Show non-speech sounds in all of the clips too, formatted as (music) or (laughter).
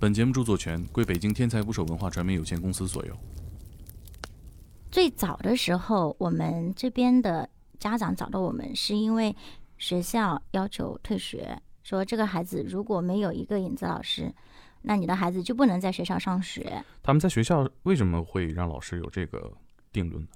本节目著作权归北京天才捕手文化传媒有限公司所有。最早的时候，我们这边的家长找到我们，是因为学校要求退学，说这个孩子如果没有一个影子老师，那你的孩子就不能在学校上学。他们在学校为什么会让老师有这个定论呢？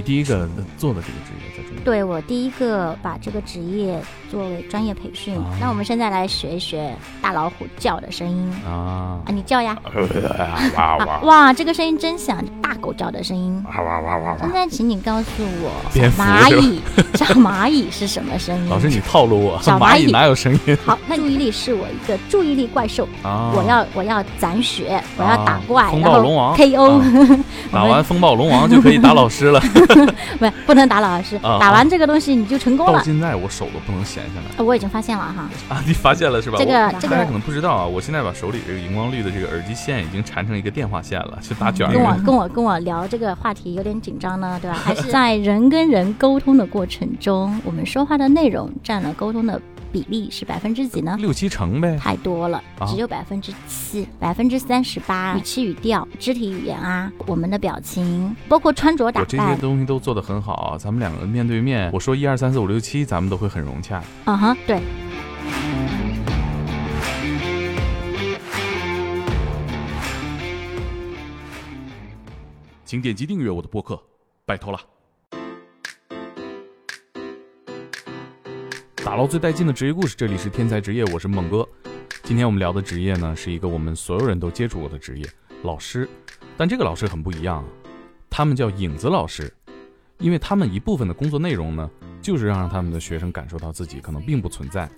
你第一个做的这个职业在中国？对我第一个把这个职业作为专业培训。啊那我们现在来学一学大老虎叫的声音啊啊，你叫呀！(laughs) 哇啊 (laughs) 哇，这个声音真响，大狗叫的声音。哇哇哇哇现！在，请你告诉我，小蚂蚁，(laughs) 小蚂蚁是什么声音？老师，你套路我，小蚂蚁哪有声音好，那注意力是我一个注意力怪兽，啊？我要我要攒血，我要打怪，风然后暴龙王 KO，、啊打完风暴龙王就可以打老师了。(laughs) 不不能打老师，啊打完这个东西你就成功了。到现在我手都不能闲下来我已经发现了哈，啊！你发现了是吧？这个这个大家可能不知道啊，我现在把手里这个荧光绿的这个耳机线已经缠成一个电话线了，就打卷儿跟我。跟我跟我聊这个话题有点紧张呢，对吧？(laughs) 还是在人跟人沟通的过程中，我们说话的内容占了沟通的比例是百分之几呢？六七成呗。太多了啊，只有百分之七，百分之三十八语气语调、肢体语言啊，我们的表情，包括穿着打我这些，东西都做得很好啊，咱们两个面对面，我说一二三四五六七，咱们都会很融洽。嗯哼，对。请点击订阅我的播客，拜托了。打捞最带劲的职业故事，这里是天才职业，我是猛哥。今天我们聊的职业呢，是一个我们所有人都接触过的职业——老师。但这个老师很不一样啊，他们叫影子老师，因为他们一部分的工作内容呢，就是让他们的学生感受到自己可能并不存在。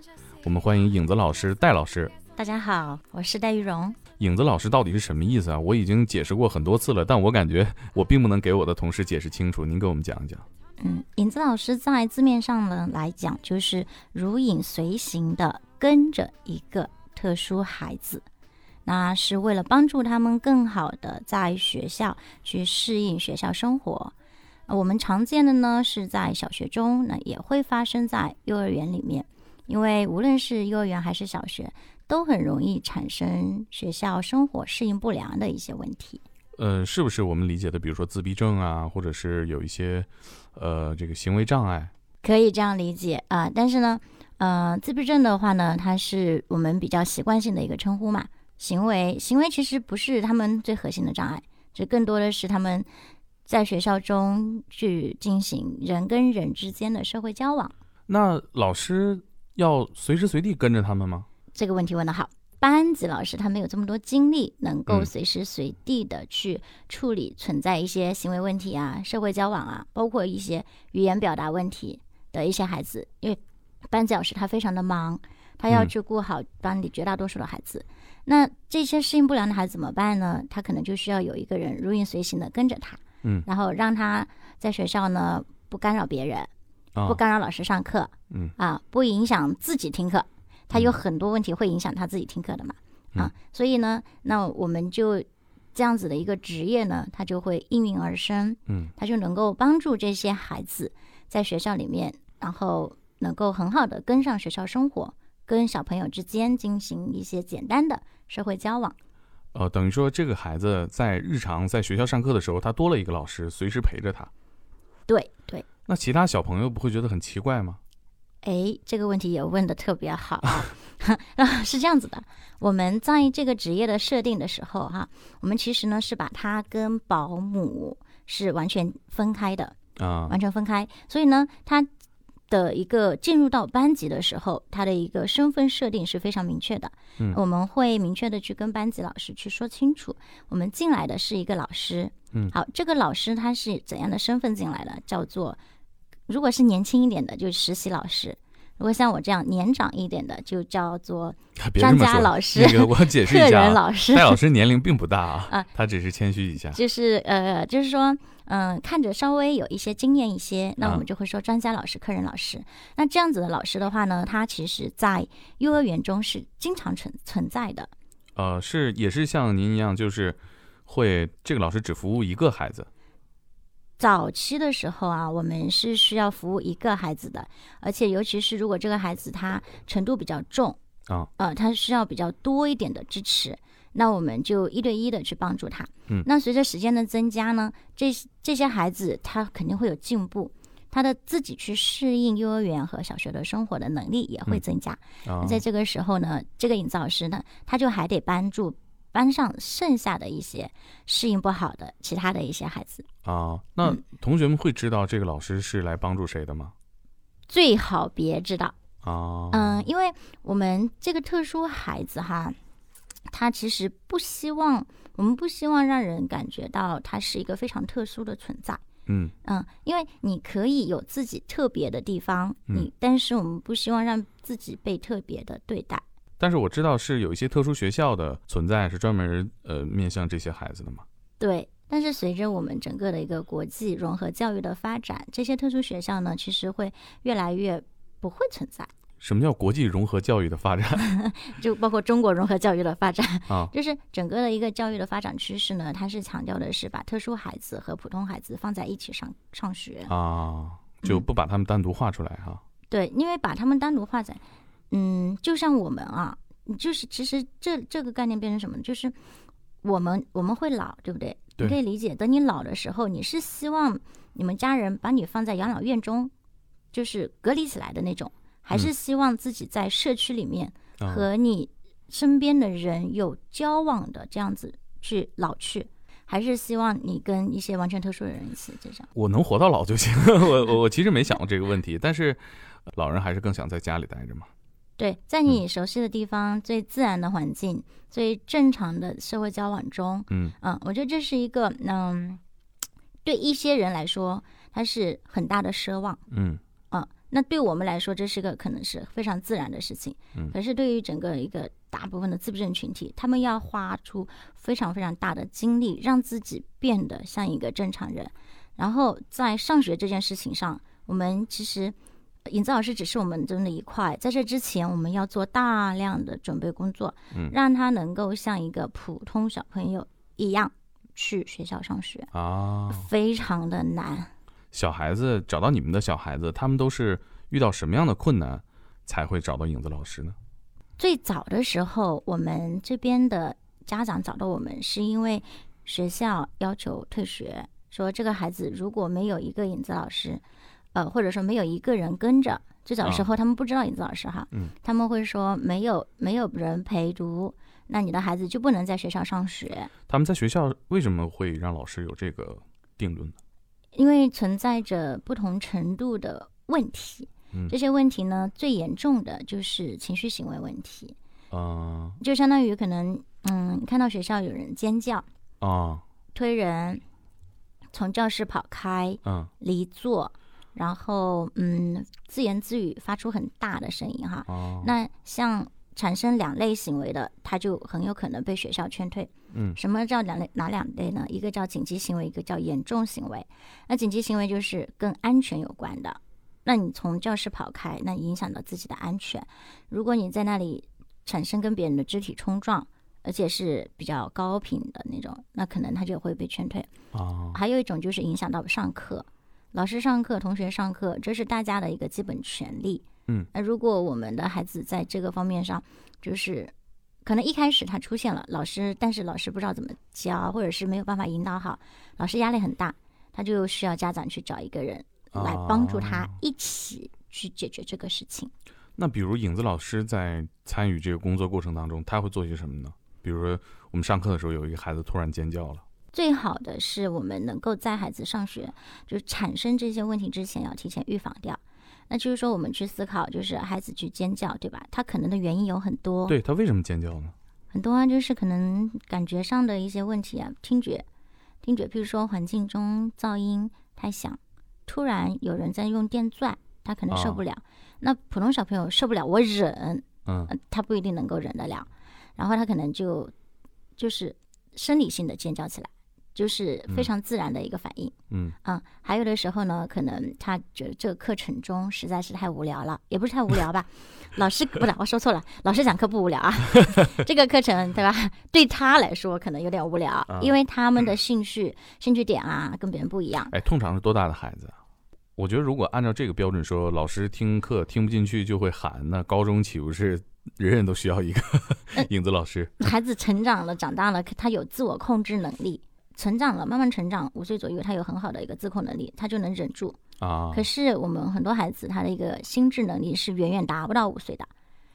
我们欢迎影子老师戴老师。大家好，我是戴玉荣。影子老师到底是什么意思啊？我已经解释过很多次了，但我感觉我并不能给我的同事解释清楚。您给我们讲一讲。嗯，影子老师在字面上呢来讲，就是如影随形的跟着一个特殊孩子，那是为了帮助他们更好的在学校去适应学校生活。我们常见的呢是在小学中，那也会发生在幼儿园里面，因为无论是幼儿园还是小学，都很容易产生学校生活适应不良的一些问题。呃，是不是我们理解的，比如说自闭症啊，或者是有一些呃这个行为障碍？可以这样理解啊、但是呢，呃，自闭症的话呢，它是我们比较习惯性的一个称呼嘛。行为行为其实不是他们最核心的障碍，这更多的是他们在学校中去进行人跟人之间的社会交往。那老师要随时随地跟着他们吗？这个问题问得好。班级老师他没有这么多精力，能够嗯随时随地的去处理存在一些行为问题啊、社会交往啊，包括一些语言表达问题的一些孩子。因为班级老师他非常的忙，他要嗯去顾好班里绝大多数的孩子。那这些适应不良的孩子怎么办呢？他可能就需要有一个人如影随形的跟着他，嗯然后让他在学校呢不干扰别人，啊不，干扰老师上课，嗯啊，不影响自己听课。他有嗯很多问题会影响他自己听课的嘛，嗯啊，所以呢，那我们就这样子的一个职业呢，它就会应运而生，嗯它就能够帮助这些孩子在学校里面，然后能够很好的跟上学校生活，跟小朋友之间进行一些简单的社会交往。呃，等于说这个孩子在日常在学校上课的时候，他多了一个老师随时陪着他。对对，那其他小朋友不会觉得很奇怪吗？哎，这个问题也问的特别好 (laughs) 是这样子的，我们在这个职业的设定的时候哈、我们其实呢是把它跟保姆是完全分开的，啊，完全分开。所以呢，他的一个进入到班级的时候，他的一个身份设定是非常明确的。嗯我们会明确的去跟班级老师去说清楚，我们进来的是一个老师。嗯好，这个老师他是怎样的身份进来的？叫做，如果是年轻一点的，就是实习老师。如果像我这样年长一点的，就叫做专。家老师那个我解释客一下啊，人老师戴。老师年龄并不大啊啊，他只是谦虚一下。就是呃，就是说，嗯、看着稍微有一些经验一些，那我啊们就会说专家老师、客人老师。那这样子的老师的话呢，他其实在幼儿园中是经常存存在的。呃，是也是像您一样，就是会这个老师只服务一个孩子？早期的时候啊，我们是需要服务一个孩子的，而且尤其是如果这个孩子他程度比较重啊，呃，他需要比较多一点的支持，那我们就一对一的去帮助他。嗯，那随着时间的增加呢，这这些孩子他肯定会有进步，他的自己去适应幼儿园和小学的生活的能力也会增加。啊，在这个时候呢，这个引导师呢，他就还得帮助班上剩下的一些适应不好的其他的一些孩子。啊，那嗯同学们会知道这个老师是来帮助谁的吗？最好别知道，啊，嗯，因为我们这个特殊孩子哈，他其实不希望，我们不希望让人感觉到他是一个非常特殊的存在。嗯嗯，因为你可以有自己特别的地方，嗯你，但是我们不希望让自己被特别的对待。但是我知道是有一些特殊学校的存在，是专门呃面向这些孩子的嘛。对，但是随着我们整个的一个国际融合教育的发展，这些特殊学校呢，其实会越来越不会存在。什么叫国际融合教育的发展 (laughs) 就包括中国融合教育的发展，啊？就是整个的一个教育的发展趋势呢，它是强调的是把特殊孩子和普通孩子放在一起上上学。啊，就不把他们单独划出来哈。对，因为把他们单独画在，嗯，就像我们啊，就是其实这这个概念变成什么呢？就是我们我们会老，对不对？对你可以理解，等你老的时候，你是希望你们家人把你放在养老院中，就是隔离起来的那种，还是希望自己在社区里面啊和你身边的人有交往的这样子去老去？还是希望你跟一些完全特殊的人一起这样？我能活到老就行。(laughs) 我我我其实没想过这个问题，但是老人还是更想在家里待着嘛。对，在你熟悉的地方、最自然的环境、最正常的社会交往中，嗯。嗯，我觉得这是一个，嗯，对一些人来说，它是很大的奢望，嗯。嗯，那对我们来说，这是个可能是非常自然的事情，嗯。可是对于整个一个大部分的自闭症群体，他们要花出非常非常大的精力，让自己变得像一个正常人，然后在上学这件事情上，我们其实。引子老师只是我们中的一块，在这之前，我们要做大量的准备工作，嗯让他能够像一个普通小朋友一样去学校上学，啊，非常的难。小孩子找到你们的小孩子，他们都是遇到什么样的困难才会找到影子老师呢？最早的时候，我们这边的家长找到我们，是因为学校要求退学，说这个孩子如果没有一个影子老师，呃，或者说没有一个人跟着，最早时候他们不知道影子老师哈，嗯。他们会说没有没有人陪读，那你的孩子就不能在学校上学，他们在学校为什么会让老师有这个定论呢？因为存在着不同程度的问题。嗯。这些问题呢，最严重的就是情绪行为问题，啊。就相当于可能，嗯，看到学校有人尖叫、啊。推人，从教室跑开、嗯。离座，然后嗯，自言自语，发出很大的声音哈。哦，那像产生两类行为的，他就很有可能被学校劝退。嗯什么叫两类？哪两类呢？一个叫紧急行为，一个叫严重行为。那紧急行为就是跟安全有关的。那你从教室跑开，那影响到自己的安全。如果你在那里产生跟别人的肢体冲撞，而且是比较高频的那种，那可能他就会被劝退。哦还有一种就是影响到上课，老师上课，同学上课，这是大家的一个基本权利。嗯，那如果我们的孩子在这个方面上，就是可能一开始他出现了老师，但是老师不知道怎么教，或者是没有办法引导好，老师压力很大，他就需要家长去找一个人来帮助他啊一起去解决这个事情。那比如影子老师在参与这个工作过程当中，他会做些什么呢？比如说我们上课的时候，有一个孩子突然尖叫了，最好的是我们能够在孩子上学，就是产生这些问题之前，要提前预防掉。那就是说，我们去思考，就是孩子去尖叫，对吧？他可能的原因有很多，对他为什么尖叫呢？很多啊，就是可能感觉上的一些问题啊，听觉，听觉，譬如说环境中噪音太响，突然有人在用电钻，他可能受不了。那普通小朋友受不了，我忍，嗯呃他不一定能够忍得了，然后他可能就就是生理性的尖叫起来，就是非常自然的一个反应。嗯嗯，还有的时候呢，可能他觉得这个课程中实在是太无聊了，也不是太无聊吧。(laughs) 老师不是我说错了，老师讲课不无聊啊。(laughs) 这个课程对吧？(laughs) 对他来说可能有点无聊，啊因为他们的兴趣兴趣点啊跟别人不一样。哎，通常是多大的孩子啊？我觉得如果按照这个标准说，老师听课听不进去就会喊，那高中岂不是人人都需要一个嗯影子老师？孩子成长了，长大了，他有自我控制能力，成长了，慢慢成长，五岁左右，他有很好的一个自控能力，他就能忍住。啊可，是我们很多孩子，他的一个心智能力是远远达不到五岁的，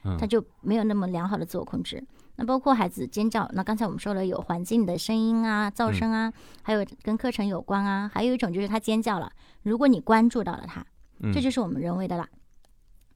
嗯他就没有那么良好的自我控制。那包括孩子尖叫，那刚才我们说了有环境的声音啊、噪声啊，还有跟课程有关啊，还有一种就是他尖叫了，如果你关注到了他，嗯这就是我们人为的啦。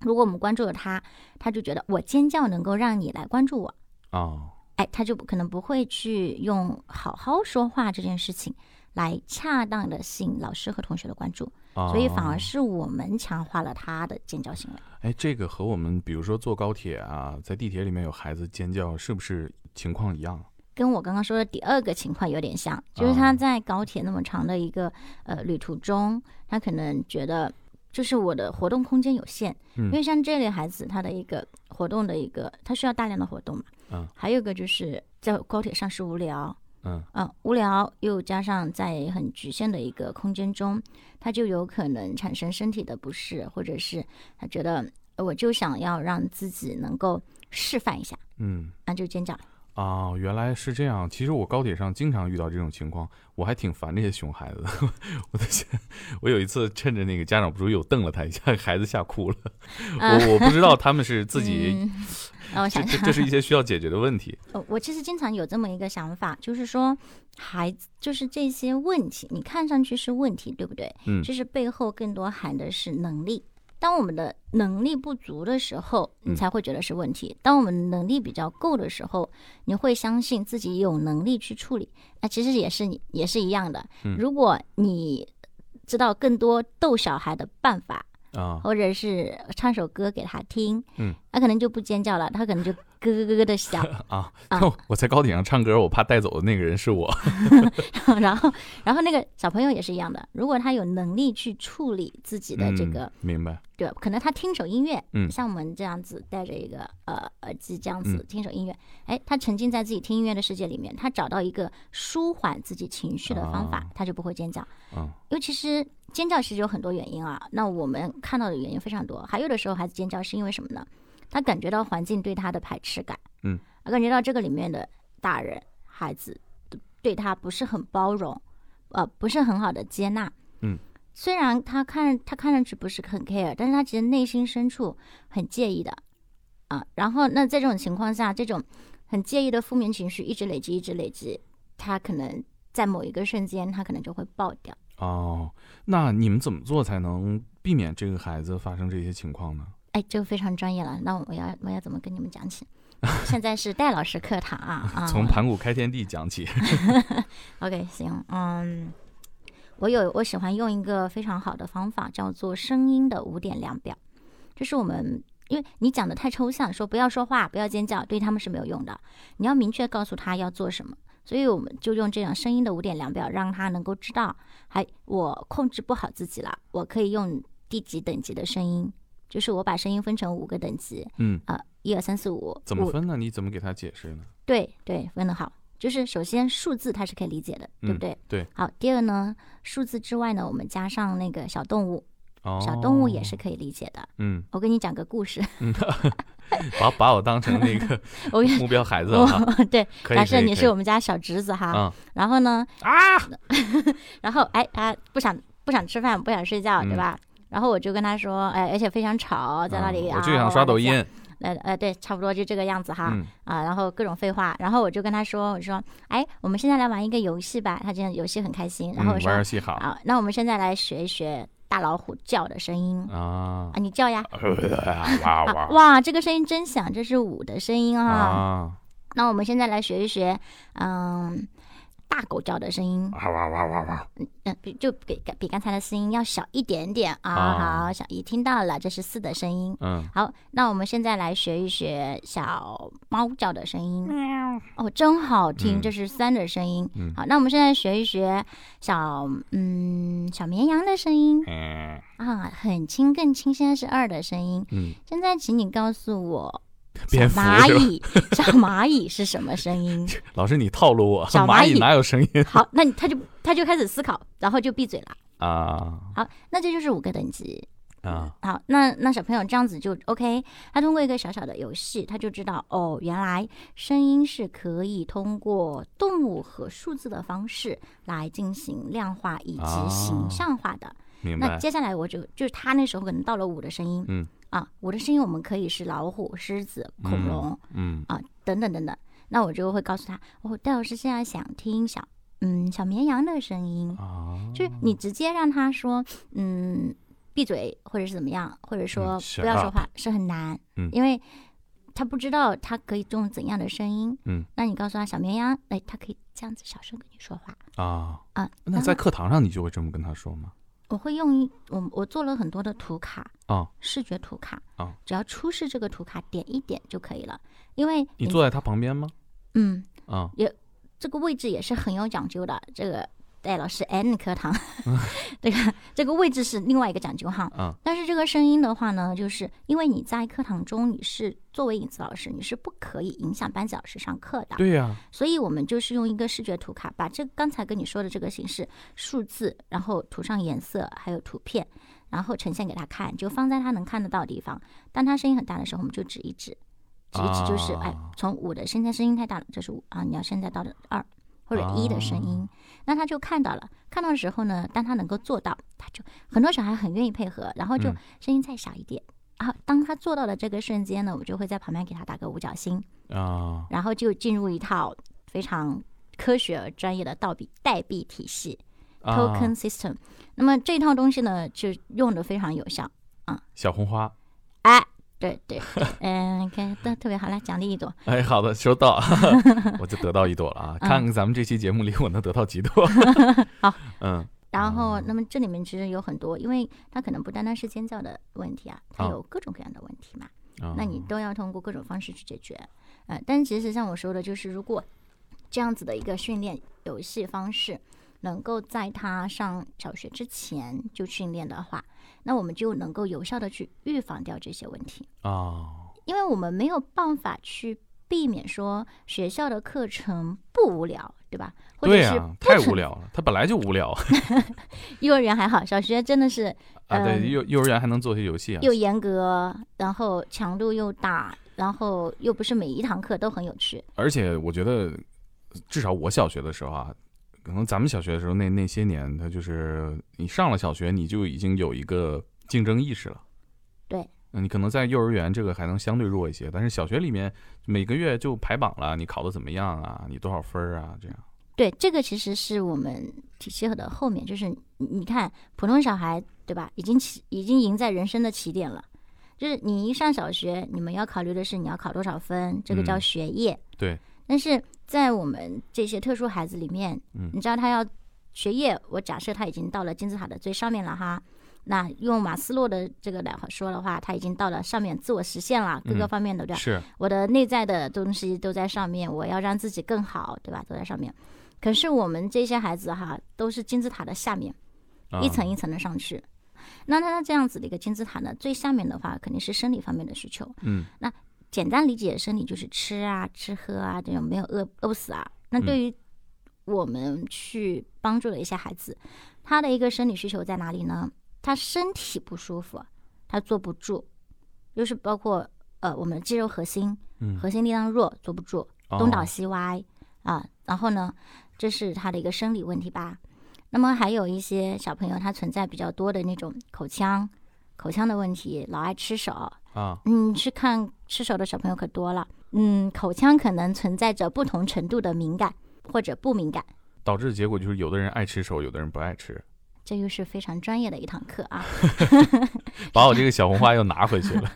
如果我们关注了他，他就觉得我尖叫能够让你来关注我，啊，哎，他就不可能不会去用好好说话这件事情来恰当的吸引老师和同学的关注，所以反而哦是我们强化了他的尖叫行为。哎，这个和我们比如说坐高铁啊，在地铁里面有孩子尖叫，是不是情况一样？跟我刚刚说的第二个情况有点像，就是哦他在高铁那么长的一个呃旅途中，他可能觉得就是我的活动空间有限，嗯因为像这类孩子，他的一个活动的一个，他需要大量的活动嘛，嗯，还有一个就是在高铁上是无聊，嗯嗯，无聊又加上在很局限的一个空间中，他就有可能产生身体的不适，或者是他觉得呃我就想要让自己能够示范一下，嗯。那就尖叫。啊，原来是这样。其实我高铁上经常遇到这种情况，我还挺烦这些熊孩子的。(laughs) 我在想，我有一次趁着那个家长不注意，我瞪了他一下，孩子吓哭了。啊我我不知道他们是 (laughs) 自己，这是一些需要解决的问题。呃我其实经常有这么一个想法，就是说，孩子就是这些问题，你看上去是问题，对不对？嗯其实背后更多含的是能力。当我们的能力不足的时候，你嗯。才会觉得是问题；当我们能力比较够的时候，你会相信自己有能力去处理。那其实也是你也是一样的。嗯。如果你知道更多逗小孩的办法，啊，或者是唱首歌给他听，嗯，他可能就不尖叫了，他可能就咯咯咯咯的响，(laughs) 啊，啊 (laughs) 我我在高铁上唱歌，我怕带走的那个人是我。(laughs) 然后，然后那个小朋友也是一样的，如果他有能力去处理自己的这个，嗯、明白。对，可能他听首音乐，嗯像我们这样子带着一个呃耳机这样子嗯听首音乐，哎，他沉浸在自己听音乐的世界里面，他找到一个舒缓自己情绪的方法，啊他就不会尖叫。嗯因为其实尖叫其实有很多原因啊，那我们看到的原因非常多，还有的时候孩子尖叫是因为什么呢？他感觉到环境对他的排斥感，嗯，感觉到这个里面的大人孩子对他不是很包容，呃，不是很好的接纳，嗯，虽然他看他看上去不是很 care，但是他其实内心深处很介意的，啊，然后那在这种情况下，这种很介意的负面情绪一直累积，一直累积，他可能在某一个瞬间，他可能就会爆掉。哦，那你们怎么做才能避免这个孩子发生这些情况呢？哎，这个非常专业了，那我要我要怎么跟你们讲起？现在是戴老师课堂啊啊！(laughs) 从盘古开天地讲起。(laughs) OK，行，嗯，我有我喜欢用一个非常好的方法，叫做声音的五点量表，就是我们。因为你讲的太抽象，说不要说话，不要尖叫，对他们是没有用的。你要明确告诉他要做什么，所以我们就用这样声音的五点量表，让他能够知道，还我控制不好自己了，我可以用第几等级的声音，就是我把声音分成五个等级，嗯，啊，一二三四五，怎么分呢？你怎么给他解释呢？对对，分得好。就是首先数字它是可以理解的，对不嗯对？对。好，第二呢，数字之外呢，我们加上那个小动物，哦，小动物也是可以理解的。嗯，我给你讲个故事，(laughs) 把把我当成那个我目标孩子。对，假设你是我们们家小侄子哈，啊然后呢，啊，然后哎他不想不想吃饭，不想睡觉，对嗯吧？然后我就跟他说，哎，而且非常吵，在那里啊，嗯我就想刷抖音。呃呃，对，差不多就这个样子哈。嗯啊，然后各种废话，然后我就跟他说，我说，哎，我们现在来玩一个游戏吧。他这样游戏很开心，然后我嗯说，玩游戏好啊，那我们现在来学一学大老虎叫的声音啊啊，你叫呀。(laughs) 哇啊哇哇，这个声音真响，这是五的声音啊。啊！那我们现在来学一学，嗯，大狗叫的声音，哇哇哇哇哇，嗯，比就比比刚才的声音要小一点点啊。啊好，小姨听到了，这是四的声音。嗯，好，那我们现在来学一学小猫叫的声音。哦，真好听，嗯这是三的声音。嗯好，那我们现在学一学小嗯小绵羊的声音嗯啊，很轻更轻。现在是二的声音。嗯，现在请你告诉我，小蝙蝠蚂？蚁，小蚂蚁是什么声音？(laughs) 老师你套路我，小蚂蚁蚂蚁哪有声音 (laughs) 好，那你他就他就开始思考，然后就闭嘴了。啊好，那这就是五个等级。啊好，那那小朋友这样子就 OK。他通过一个小小的游戏，他就知道哦，原来声音是可以通过动物和数字的方式来进行量化以及形象化的。明白？那接下来我就就是他那时候可能到了五的声音，嗯啊，我的声音我们可以是老虎、狮子、恐龙、嗯啊等等等等。那我就会告诉他，哦，戴老师现在想听小嗯小绵羊的声音。啊，就是你直接让他说，嗯，闭嘴，或者是怎么样，或者说不要说话，是很难，嗯因为他不知道他可以用怎样的声音，嗯，那你告诉他小绵羊，哎，他可以这样子小声跟你说话啊，啊。那在课堂上你就会这么跟他说吗？我会用一我我做了很多的图卡啊，视觉图卡啊，只要出示这个图卡点一点就可以了，因为你坐在他旁边吗？嗯啊。也这个位置也是很有讲究的，这个戴老师 N 课堂，(laughs) 这个这个位置是另外一个讲究哈。啊但是这个声音的话呢，就是因为你在课堂中你是作为影子老师，你是不可以影响班级老师上课的，对呀，所以我们就是用一个视觉图卡，把这刚才跟你说的这个形式数字，然后涂上颜色，还有图片，然后呈现给他看，就放在他能看得到的地方。当他声音很大的时候，我们就指一指，指一指就是、啊哎，从五的现在声音太大了，这是五啊，你要现在到的二或者一的声音，啊那他就看到了。看到的时候呢，当他能够做到，他就很多小孩很愿意配合，然后就嗯声音再小一点。啊，当他做到的这个瞬间呢，我就会在旁边给他打个五角星，啊然后就进入一套非常科学而专业的倒币代币体系啊 token system。那么这套东西呢，就用的非常有效啊。小红花，哎，对对对，(laughs) 嗯，看都特别好，来奖励一朵。哎，好的，收到，(laughs) 我就得到一朵了啊！(laughs) 嗯看看咱们这期节目里我能得到几朵。好，嗯然后，那么这里面其实有很多，因为它可能不单单是尖叫的问题啊，它啊有各种各样的问题嘛。啊那你都要通过各种方式去解决。呃，但是其实像我说的，就是如果这样子的一个训练游戏方式，能够在他上小学之前就训练的话，那我们就能够有效的去预防掉这些问题，啊，因为我们没有办法去避免说学校的课程不无聊，对吧？或者是对呀，太无聊了，他本来就无聊 (laughs) 幼儿园还好，小学真的是 (laughs) 啊。对，嗯幼幼儿园还能做些游戏啊。又严格，然后强度又大，然后又不是每一堂课都很有趣。而且我觉得，至少我小学的时候啊，可能咱们小学的时候那那些年，他就是你上了小学，你就已经有一个竞争意识了。对嗯，你可能在幼儿园这个还能相对弱一些，但是小学里面每个月就排榜了，你考的怎么样啊？你多少分儿啊？这样。对，这个其实是我们体系的后面，就是你你看普通小孩对吧，已经起已经赢在人生的起点了。就是你一上小学，你们要考虑的是你要考多少分，这个叫嗯学业。对。但是在我们这些特殊孩子里面，嗯你知道他要学业，我假设他已经到了金字塔的最上面了哈。那用马斯洛的这个来说的话，他已经到了上面自我实现了，各个嗯方面的对吧？是，我的内在的东西都在上面，我要让自己更好，对吧？都在上面。可是我们这些孩子哈，都是金字塔的下面，一层一层的上去。那他这样子的一个金字塔呢，最下面的话肯定是生理方面的需求。嗯简单理解生理就是吃啊、吃喝啊，这种没有饿饿不死啊。那对于我们去帮助的一些孩子，他的一个生理需求在哪里呢？他身体不舒服，他坐不住，就是包括呃我们的肌肉核心，嗯，核心力量弱，坐不住，东倒哦西歪啊。然后呢，这是他的一个生理问题吧。那么还有一些小朋友，他存在比较多的那种口腔、口腔的问题，老爱吃手。啊，嗯，去看吃手的小朋友可多了。嗯，口腔可能存在着不同程度的敏感或者不敏感，导致的结果就是有的人爱吃手，有的人不爱吃，这又是非常专业的一堂课啊。(laughs) 把我这个小红花又拿回去了。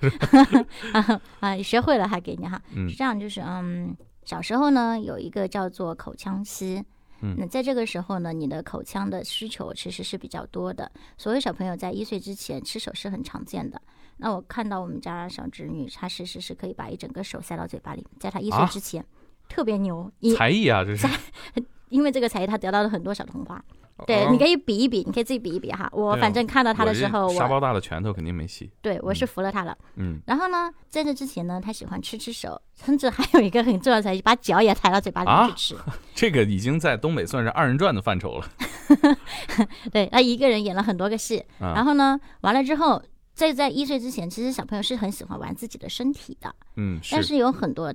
(laughs) 啊，学会了还给你哈。嗯是这样，就是嗯，小时候呢有一个叫做口腔期，嗯那在这个时候呢，你的口腔的需求其实是比较多的。所有小朋友在一岁之前吃手是很常见的。那我看到我们家小侄女，她其实是可以把一整个手塞到嘴巴里，在她一岁啊之前，特别牛。才艺啊，这是。因为这个才艺，她得到了很多小童花。对，你可以比一比，你可以自己比一比哈。我反正看到她的时候，我沙包大的拳头肯定没戏。对我是服了她了。嗯，然后呢，在这之前呢，她喜欢吃吃手，甚至还有一个很重要的才艺，把脚也抬到嘴巴里面去吃。(laughs) 这个已经在东北算是二人转的范畴了。(laughs) 对，他一个人演了很多个戏，啊然后呢，完了之后，在在一岁之前，其实小朋友是很喜欢玩自己的身体的，嗯，但是。有很多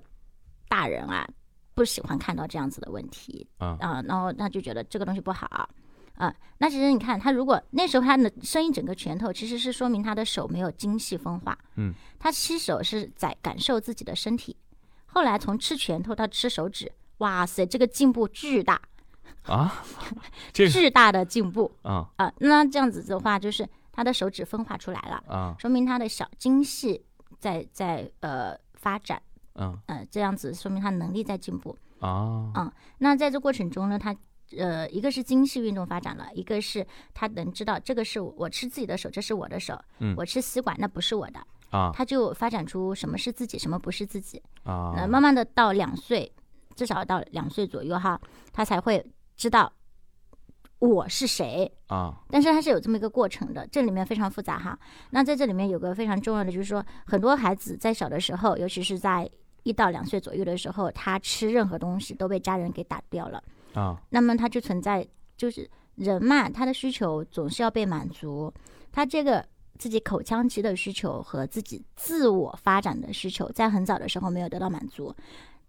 大人啊不喜欢看到这样子的问题啊。啊、然后他就觉得这个东西不好啊、那其实你看，他如果那时候他的伸一整个拳头，其实是说明他的手没有精细分化，嗯，他吃手是在感受自己的身体，后来从吃拳头到吃手指，哇塞，这个进步巨大，啊，这个 (laughs) 巨大的进步。啊。啊，那这样子的话，就是他的手指分化出来了，啊。说明他的小精细在在呃发展，嗯。呃，这样子说明他能力在进步。啊嗯那在这过程中呢，他呃一个是精细运动发展了，一个是他能知道这个是我我吃自己的手，这是我的手，嗯。我吃吸管那不是我的，啊。他就发展出什么是自己，什么不是自己。啊。呃，慢慢的到两岁，至少到两岁左右哈，他才会知道我是谁。啊但是它是有这么一个过程的，这里面非常复杂哈。那在这里面有个非常重要的，就是说很多孩子在小的时候，尤其是在一到两岁左右的时候，他吃任何东西都被家人给打掉了，啊那么他就存在就是人嘛，他的需求总是要被满足，他这个。自己口腔期的需求和自己自我发展的需求，在很早的时候没有得到满足，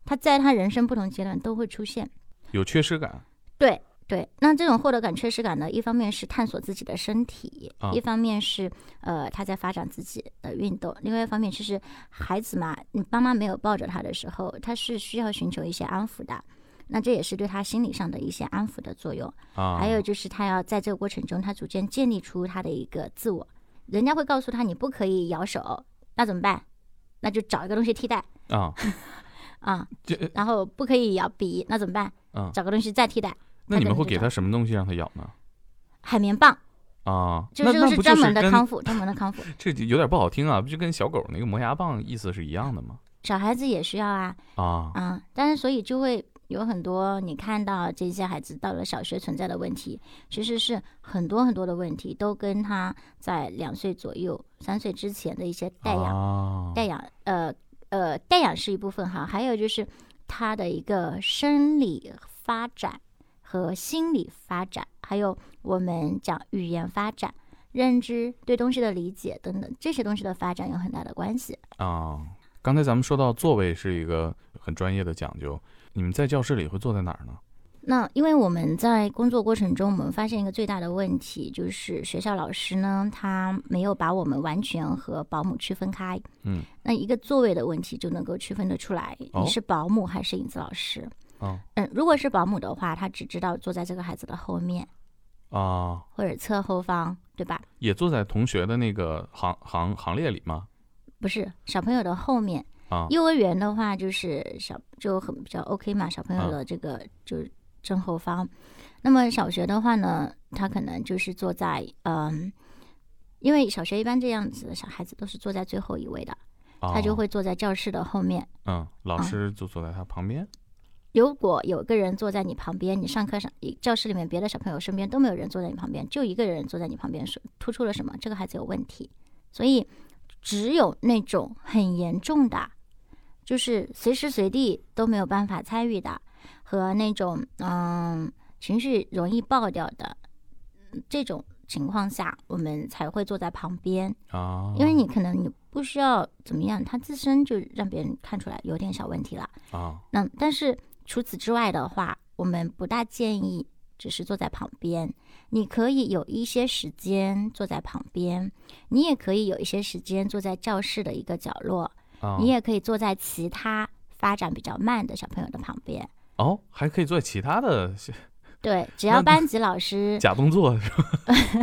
他在他人生不同阶段都会出现。有缺失感对对，那这种获得感、缺失感呢，一方面是探索自己的身体，啊一方面是呃他在发展自己的运动，另外一方面其实孩子嘛，你爸妈没有抱着他的时候，他是需要寻求一些安抚的。那这也是对他心理上的一些安抚的作用，啊，还有就是他要在这个过程中，他逐渐建立出他的一个自我。人家会告诉他你不可以咬手，那怎么办？那就找一个东西替代啊 (laughs) 啊、然后不可以咬笔，那怎么办？啊，找个东西再替代。那你们会给他什么东西让他咬呢？海绵棒，啊，就这个是专门的康复，专门的康复。(laughs) 这有点不好听啊，不就跟小狗那个磨牙棒意思是一样的吗？小孩子也需要啊，啊啊，但是所以就会有很多你看到这些孩子到了小学存在的问题，其实是很多很多的问题都跟他在两岁左右、三岁之前的一些带养、啊带养，呃呃，带养是一部分哈，还有就是他的一个生理发展和心理发展，还有我们讲语言发展。认知、对东西的理解等等这些东西的发展有很大的关系。啊！刚才咱们说到座位是一个很专业的讲究，你们在教室里会坐在哪儿呢？那因为我们在工作过程中，我们发现一个最大的问题，就是学校老师呢，他没有把我们完全和保姆区分开。嗯，那一个座位的问题就能够区分得出来，哦你是保姆还是影子老师。哦嗯，如果是保姆的话，他只知道坐在这个孩子的后面啊，或者侧后方，对吧？也坐在同学的那个行行行列里吗？不是小朋友的后面。啊幼儿园的话，就是小就很比较 OK 嘛，小朋友啊的这个就是正后方。那么小学的话呢，他可能就是坐在嗯，因为小学一般这样子的小孩子都是坐在最后一位的，他就哦会坐在教室的后面。嗯，老啊师就坐在他旁边如果有个人坐在你旁边，你上课上教室里面别的小朋友身边都没有人坐在你旁边，就一个人坐在你旁边，是突出了什么？这个孩子有问题。所以只有那种很严重的，就是随时随地都没有办法参与的，和那种嗯情绪容易爆掉的嗯这种情况下，我们才会坐在旁边。啊，因为你可能你不需要怎么样，他自身就让别人看出来有点小问题了。啊那但是除此之外的话，我们不大建议只是坐在旁边。你可以有一些时间坐在旁边，你也可以有一些时间坐在教室的一个角落，啊，你也可以坐在其他发展比较慢的小朋友的旁边。哦，还可以做其他的对，只要班级老师，假动作是吧？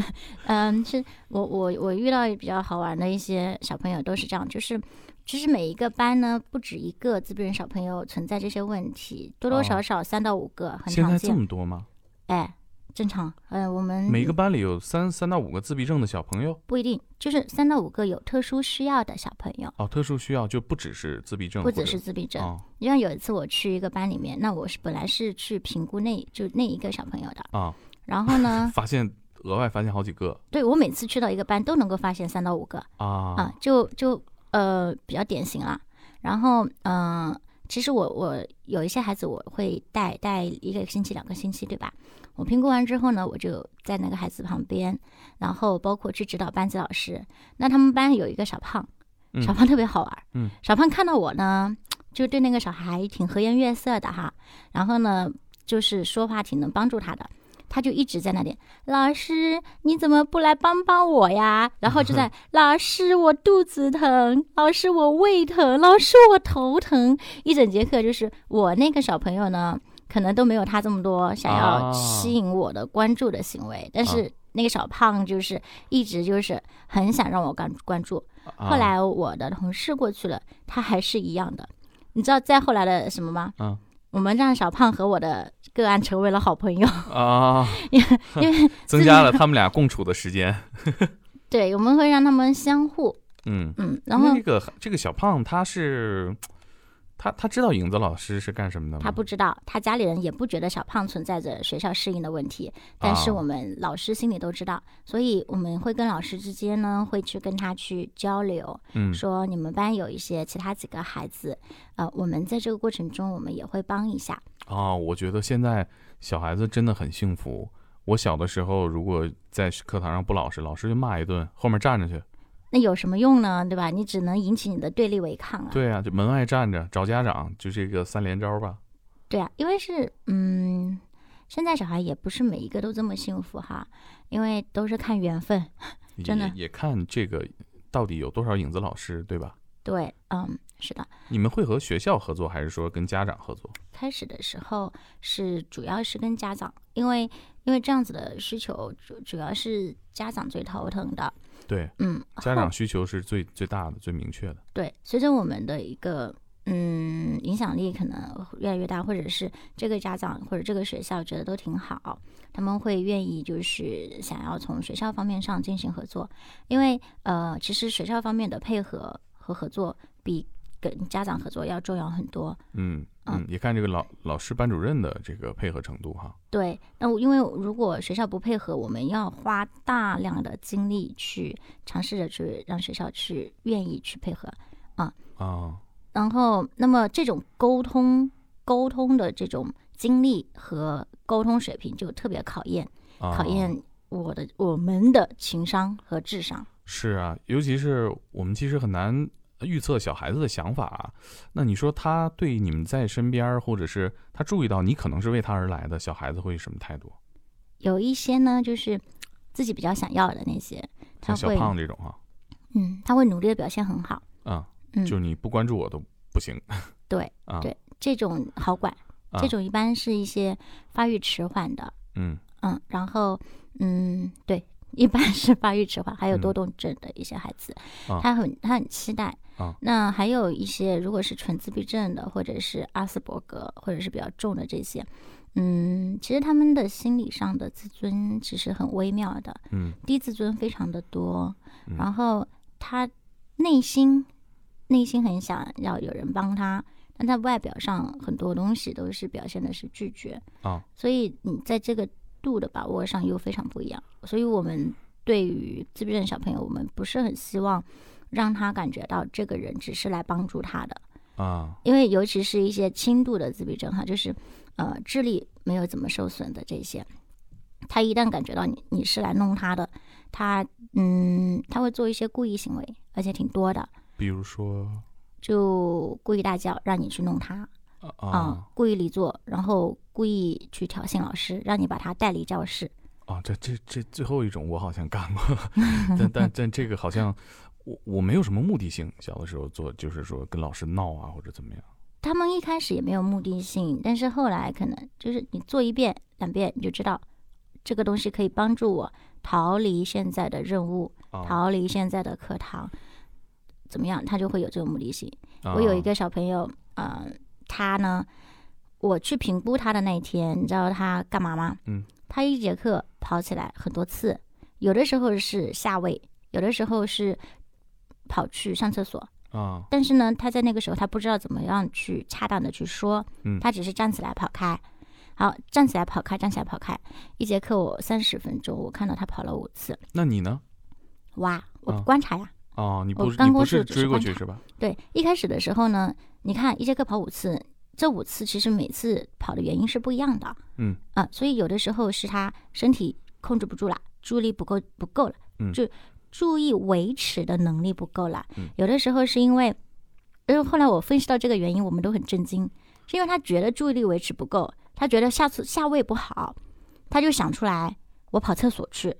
(laughs) 嗯，是我我我遇到比较好玩的一些小朋友都是这样，就是其实每一个班呢，不止一个自闭症小朋友存在这些问题，多多哦少少三到五个，很常现在这见。么多吗？哎，正常。呃，我们每个班里有三三到五个自闭症的小朋友不一定，就是三到五个有特殊需要的小朋友，哦，特殊需要就不只是自闭症，不只是自闭症。哦就像有一次我去一个班里面，那我是本来是去评估那就那一个小朋友的，啊，然后呢，(laughs) 发现额外发现好几个对我每次去到一个班都能够发现三到五个啊啊，就就呃比较典型了。然后嗯、呃其实我我有一些孩子我会带带一个星期两个星期，对吧？我评估完之后呢，我就在那个孩子旁边，然后包括去指导班级老师。那他们班有一个小胖，嗯小胖特别好玩。嗯，小胖看到我呢，就对那个小孩挺和颜悦色的哈。然后呢，就是说话挺能帮助他的。他就一直在那里，老师你怎么不来帮帮我呀？然后就在 (laughs) 老师我肚子疼，老师我胃疼，老师我头疼，一整节课就是我那个小朋友呢，可能都没有他这么多想要啊吸引我的关注的行为，但是那个小胖就是一直就是很想让我关关注。啊后来我的同事过去了，他还是一样的。你知道再后来的什么吗？嗯我们让小胖和我的个案成为了好朋友，啊，(laughs) 因为 (laughs) 增加了他们俩共处的时间。(laughs) 对，我们会让他们相互，嗯，嗯，然后这个这个小胖他是他他知道影子老师是干什么的吗？他不知道，他家里人也不觉得小胖存在着学校适应的问题，但是啊我们老师心里都知道，所以我们会跟老师之间呢，会去跟他去交流，嗯说你们班有一些其他几个孩子，呃，我们在这个过程中，我们也会帮一下。啊，我觉得现在小孩子真的很幸福。我小的时候，如果在课堂上不老实，老师就骂一顿，后面站着去。那有什么用呢？对吧？你只能引起你的对立违抗啊。对啊，就门外站着找家长，就这个三连招吧。对啊，因为是嗯，现在小孩也不是每一个都这么幸福哈，因为都是看缘分。真的也也看这个到底有多少影子老师，对吧？对，嗯，是的。你们会和学校合作，还是说跟家长合作？开始的时候是主要是跟家长，因为因为这样子的需求主主要是家长最头疼的。对，嗯，家长需求是最最大的、最明确的。对，随着我们的一个嗯影响力可能越来越大，或者是这个家长或者这个学校觉得都挺好，他们会愿意就是想要从学校方面上进行合作，因为呃，其实学校方面的配合和合作比跟家长合作要重要很多。嗯嗯嗯，也看这个老老师、班主任的这个配合程度哈。对，那我因为如果学校不配合，我们要花大量的精力去尝试着去让学校去愿意去配合。啊啊，然后，那么这种沟通沟通的这种经历和沟通水平就特别考验啊考验我的我们的情商和智商。是啊，尤其是我们其实很难预测小孩子的想法啊。那你说他对你们在身边儿，或者是他注意到你可能是为他而来的，小孩子会什么态度？有一些呢，就是自己比较想要的那些，他像小会胖这种哈，嗯，他会努力的表现很好。啊，嗯，就是你不关注我都不行 (laughs) 对啊。对，这种好管，啊这种一般是一些发育迟缓的。嗯嗯，然后嗯，对，一般是发育迟缓，还有多嗯动症的一些孩子，啊他很他很期待。啊。那还有一些如果是纯自闭症的，或者是阿斯伯格，或者是比较重的这些，嗯，其实他们的心理上的自尊其实很微妙的，嗯。低自尊非常的多，嗯。然后他内心内心很想要有人帮他，但在外表上很多东西都是表现的是拒绝。啊，所以你在这个度的把握上又非常不一样。所以我们对于自闭症小朋友，我们不是很希望让他感觉到这个人只是来帮助他的，啊。因为尤其是一些轻度的自闭症哈，就是呃智力没有怎么受损的这些，他一旦感觉到你你是来弄他的，他嗯他会做一些故意行为，而且挺多的，比如说？就故意大叫让你去弄他。啊故意离座，然后故意去挑衅老师，让你把他带离教室。啊，这这这最后一种我好像干过，(laughs) 但但但这个好像我我没有什么目的性，小的时候做就是说跟老师闹啊或者怎么样他们一开始也没有目的性，但是后来可能就是你做一遍两遍，你就知道这个东西可以帮助我逃离现在的任务，啊逃离现在的课堂。怎么样，他就会有这个目的性。啊我有一个小朋友，呃，他呢，我去评估他的那一天，你知道他干嘛吗？嗯，他一节课跑起来很多次，有的时候是下位，有的时候是跑去上厕所。啊但是呢，他在那个时候他不知道怎么样去恰当的去说，嗯他只是站起来跑开。好，站起来跑开，站起来跑开。一节课我三十分钟，我看到他跑了五次。那你呢？哇，我啊观察呀。哦，你我不是你不是是追过去是吧？对，一开始的时候呢，你看一节课跑五次，这五次其实每次跑的原因是不一样的。嗯啊，所以有的时候是他身体控制不住了，注意力不够不够了，嗯就注意维持的能力不够了。嗯有的时候是因为，因为后来我分析到这个原因，我们都很震惊，是因为他觉得注意力维持不够，他觉得下次下位不好，他就想出来我跑厕所去，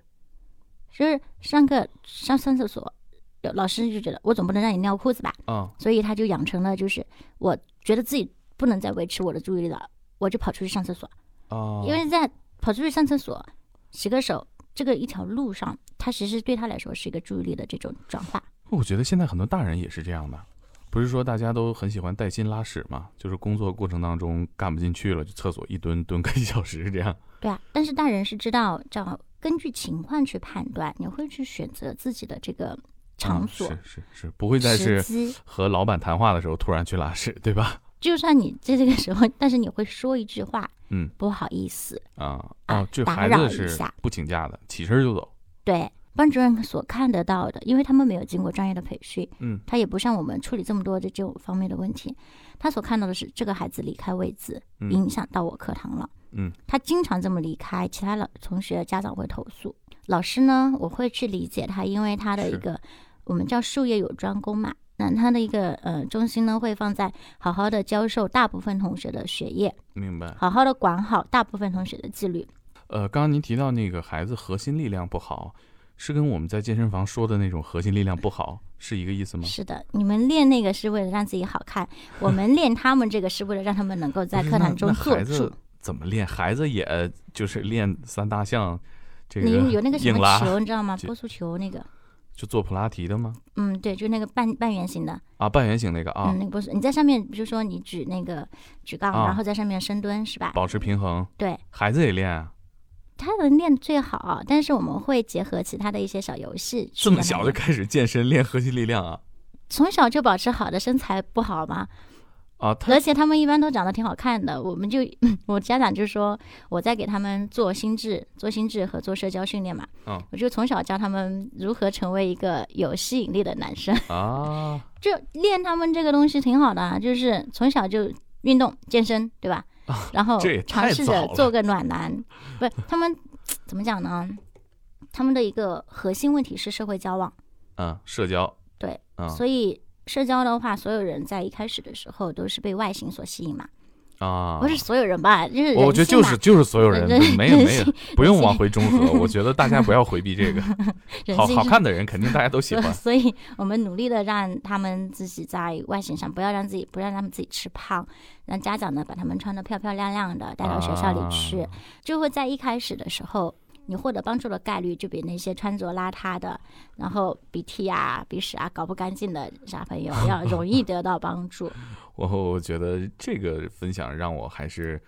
就是上课上上厕所，有老师就觉得我总不能让你尿裤子吧，啊所以他就养成了就是我觉得自己不能再维持我的注意力了，我就跑出去上厕所。哦，因为在跑出去上厕所、洗个手这个一条路上，他其实对他来说是一个注意力的这种转化。我觉得现在很多大人也是这样的，不是说大家都很喜欢带薪拉屎嘛？就是工作过程当中干不进去了，就厕所一蹲蹲个一小时这样。对啊，但是大人是知道，这样根据情况去判断，你会去选择自己的这个场所、啊、是是是，不会再是。和老板谈话的时候突然去拉屎，对吧？(laughs) 就算你在这个时候，但是你会说一句话，嗯不好意思，啊啊哦，这打扰一孩子是下不请假的，起身就走。对。班主任所看得到的，因为他们没有经过专业的培训，嗯他也不像我们处理这么多的这种方面的问题，他所看到的是这个孩子离开位置，嗯影响到我课堂了。嗯，他经常这么离开，其他老同学家长会投诉。老师呢，我会去理解他，因为他的一个我们叫术业有专攻嘛，那他的一个呃中心呢会放在好好的教授大部分同学的学业，明白。好好的管好大部分同学的纪律。呃，刚刚您提到那个孩子核心力量不好，是跟我们在健身房说的那种核心力量不好是一个意思吗？是的，你们练那个是为了让自己好看，我们 (laughs) 练他们这个是为了让他们能够在课堂中那坐住。怎么练？孩子也就是练三大项，这个你有那个什么球，你知道吗？(laughs) 就波速球那个，就做普拉提的吗？嗯，对，就那个半半圆形的，啊，半圆形那个啊嗯，，那个不是，你在上面，比如说你举那个举杠，啊然后在上面深蹲，是吧？保持平衡。对，孩子也练啊，他能练最好，但是我们会结合其他的一些小游戏这么小就开始健身练核心力量啊从小就保持好的身材不好吗？啊！而且他们一般都长得挺好看的，我们就 (clears throat) 我家长就说我在给他们做心智、做心智和做社交训练嘛，嗯我就从小教他们如何成为一个有吸引力的男生，啊，(laughs) 就练他们这个东西挺好的啊，就是从小就运动健身，对吧？然后尝试着做个暖男，不是他们怎么讲呢？他们的一个核心问题是社会交往，嗯，社交，对，嗯所以社交的话，所有人在一开始的时候都是被外形所吸引嘛，啊，不是所有人吧，就是我我觉得就是就是所有人人没有没有，不用往回中和。我觉得大家不要回避这个，(laughs) 好好看的人肯定大家都喜欢。(laughs) 所以我们努力的让他们自己在外形上不要让自己不让他们自己吃胖，让家长呢把他们穿的漂漂亮亮的带到学校里去，啊就会在一开始的时候。你获得帮助的概率就比那些穿着邋遢的，然后鼻涕啊、鼻屎啊搞不干净的小朋友 (laughs) 要容易得到帮助。(laughs) 我我觉得这个分享让我还是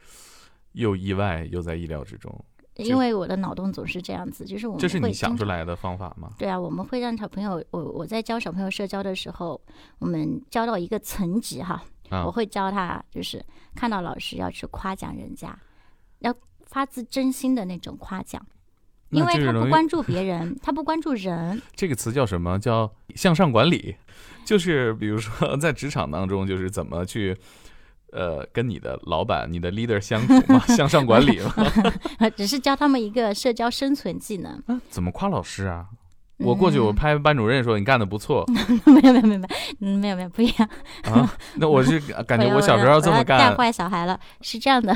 又意外又在意料之中。因为我的脑洞总是这样子，就是我们这是你会想出来的方法吗？对啊，我们会让小朋友，我我在教小朋友社交的时候，我们教到一个层级哈，啊我会教他就是看到老师要去夸奖人家，要发自真心的那种夸奖，因为他不关注别人，他不关注人，这个词叫什么？叫向上管理，就是比如说在职场当中，就是怎么去。呃，跟你的老板、你的 leader 相处嘛，向上管理嘛，(laughs) 只是教他们一个社交生存技能。怎么夸老师啊？我过去我嗯拍班主任说你干的不错 (laughs) 没有没有没有没有嗯没有没有不一样，啊，那我是 (laughs) 感觉我小时候要这么带干，坏小孩了。是这样的，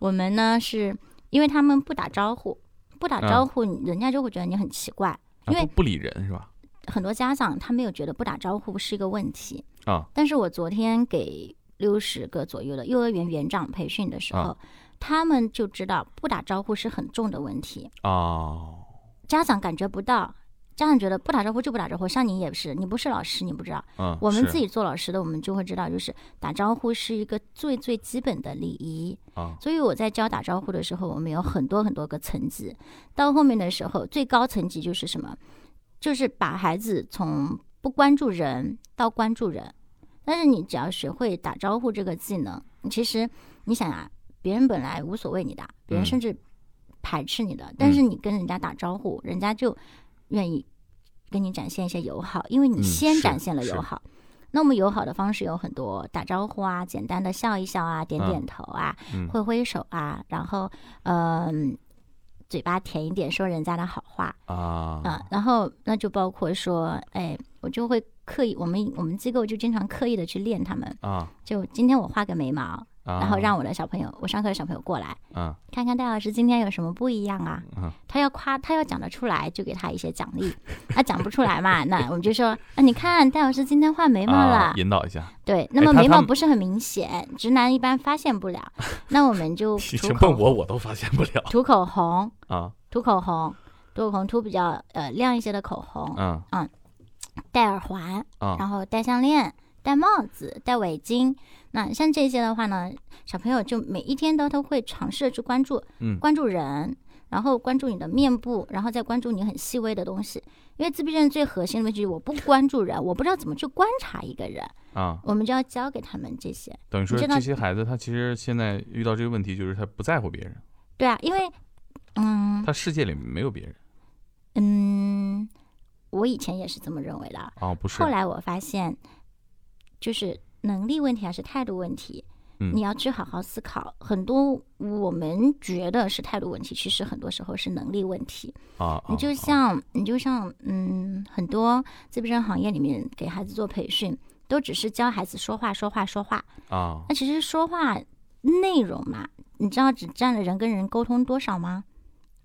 我们呢是因为他们不打招呼，不打嗯招呼，人家就会觉得你很奇怪。因为啊不不理人是吧？很多家长他没有觉得不打招呼是一个问题啊，但是我昨天给六十个左右的幼儿园园长培训的时候，啊他们就知道不打招呼是很重的问题，哦，家长感觉不到。家长觉得不打招呼就不打招呼，像你也是，你不是老师，你不知道。嗯，我们自己做老师的，我们就会知道，就是打招呼是一个最最基本的礼仪。啊，所以我在教打招呼的时候，我们有很多很多个层级。到后面的时候，最高层级就是什么？就是把孩子从不关注人到关注人。但是你只要学会打招呼这个技能，其实你想啊，别人本来无所谓你的，别人嗯甚至排斥你的，但是你跟人家打招呼，人家就愿意跟你展现一些友好，因为你先展现了友好。那我们友好的方式有很多，打招呼啊，简单的笑一笑啊，点点头啊，嗯。挥挥手啊，然后嗯、嘴巴甜一点，说人家的好话啊。啊，然后那就包括说，哎，我就会刻意，我们我们机构就经常刻意的去练他们，啊，就今天我画个眉毛，啊然后让我的小朋友，我上课的小朋友过来啊。看看戴老师今天有什么不一样啊，啊他要夸，他要讲得出来，就给他一些奖励；他讲不出来嘛，那我们就说，啊，你看戴老师今天画眉毛了，啊，引导一下，对，那么眉毛不是很明显，直男一般发现不了，那我们就 (laughs) 你涂口请问我我都发现不了涂口红，啊，涂口红，涂口红涂比较呃亮一些的口红，嗯。嗯戴耳环，啊。然后戴项链，戴帽子，戴围巾。那像这些的话呢，小朋友就每一天都都会尝试着去关注，嗯关注人，然后关注你的面部，然后再关注你很细微的东西。因为自闭症最核心的问题，我不关注人，我不知道怎么去观察一个人，啊，我们就要教给他们这些。等于说这些孩子他其实现在遇到这个问题，就是他不在乎别人，对啊，因为，嗯他世界里没有别人嗯，我以前也是这么认为的，啊，不是后来我发现，就是能力问题还是态度问题，嗯你要去好好思考。很多我们觉得是态度问题，其实很多时候是能力问题。啊，你就啊像你就像嗯，很多自闭症行业里面给孩子做培训，都只是教孩子说话说话说话。啊那其实说话内容嘛，你知道只占了人跟人沟通多少吗？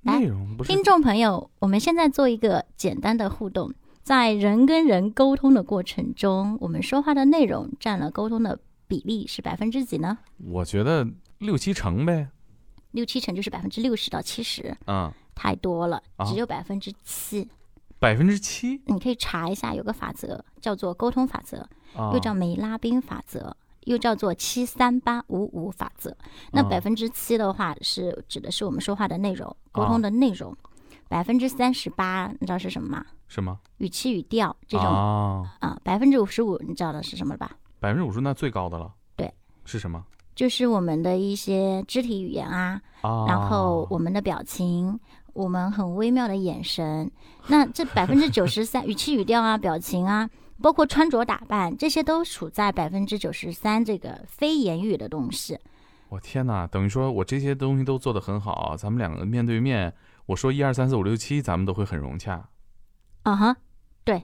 来内容不是听众朋友，我们现在做一个简单的互动，在人跟人沟通的过程中，我们说话的内容占了沟通的比例是百分之几呢？我觉得六七成呗，六七成就是百分之六十到七十，嗯，太多了，啊。只有百分之七。百分之七？你可以查一下，有个法则叫做沟通法则，啊，又叫梅拉宾法则。又叫做七三八五五法则，那啊。百分之七的话是指的是我们说话的内容、沟啊通的内容，百分之三十八你知道是什么吗？什么语气语调这种啊，啊，百分之五十五，你知道的是什么吧？百分之五十那最高的了，对，是什么就是我们的一些肢体语言啊，啊？然后我们的表情，我们很微妙的眼神。那这百分之九十三，(laughs) 语气语调啊，表情啊，包括穿着打扮，这些都处在百分之九十三这个非言语的东西。我天哪，等于说我这些东西都做得很好，咱们两个面对面，我说一二三四五六七，咱们都会很融洽啊哈，对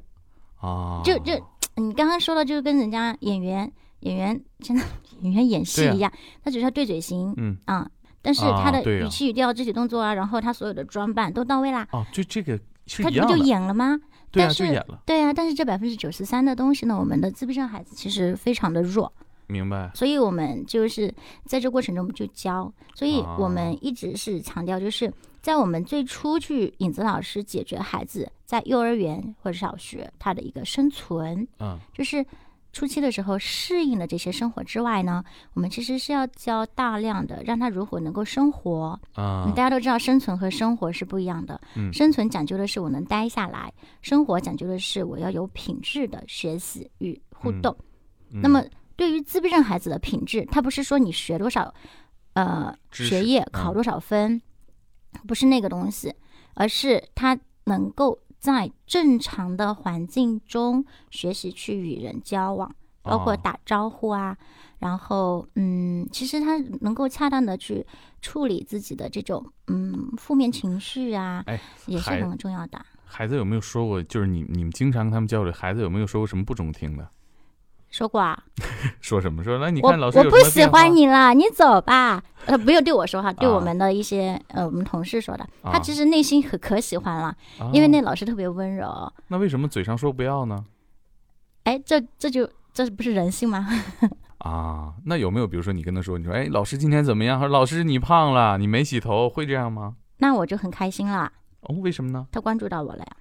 啊。就就你刚刚说的，就是跟人家演员演员现在演员演戏一样，他只是他对嘴型嗯啊，但是他的语气语调、肢体动作啊，然后他所有的装扮都到位啦，哦，就这个是他这不就演了吗？对啊，但就是演了，对啊，但是这百分之九十三的东西呢，我们的自闭症孩子其实非常的弱，明白所以我们就是在这过程中就教，所以啊我们一直是强调，就是在我们最初去影子老师解决孩子在幼儿园或者小学他的一个生存，嗯。就是初期的时候适应了这些生活之外呢，我们其实是要教大量的让他如何能够生活，啊。嗯，大家都知道生存和生活是不一样的。嗯。生存讲究的是我能待下来，生活讲究的是我要有品质的学习与互动。嗯。那么对于自闭症孩子的品质，他不是说你学多少，呃，学业嗯。考多少分，不是那个东西，而是他能够在正常的环境中学习去与人交往。包括哦打招呼啊，然后嗯，其实他能够恰当的去处理自己的这种嗯负面情绪啊，哎也是很重要的。孩子有没有说过，就是你你们经常跟他们交流，孩子有没有说过什么不中听的？说过啊，(laughs) 说什么？说那你看老师有我不喜欢你了，你走吧。呃，不用对我说哈，对啊我们的一些呃我们同事说的，他啊其实内心可可喜欢了，啊因为那老师特别温柔。那为什么嘴上说不要呢？哎，这这就这不是人性吗？(laughs) 啊，那有没有比如说你跟他说，你说哎老师今天怎么样？或者老师你胖了，你没洗头，会这样吗？那我就很开心了，哦，为什么呢？他关注到我了呀。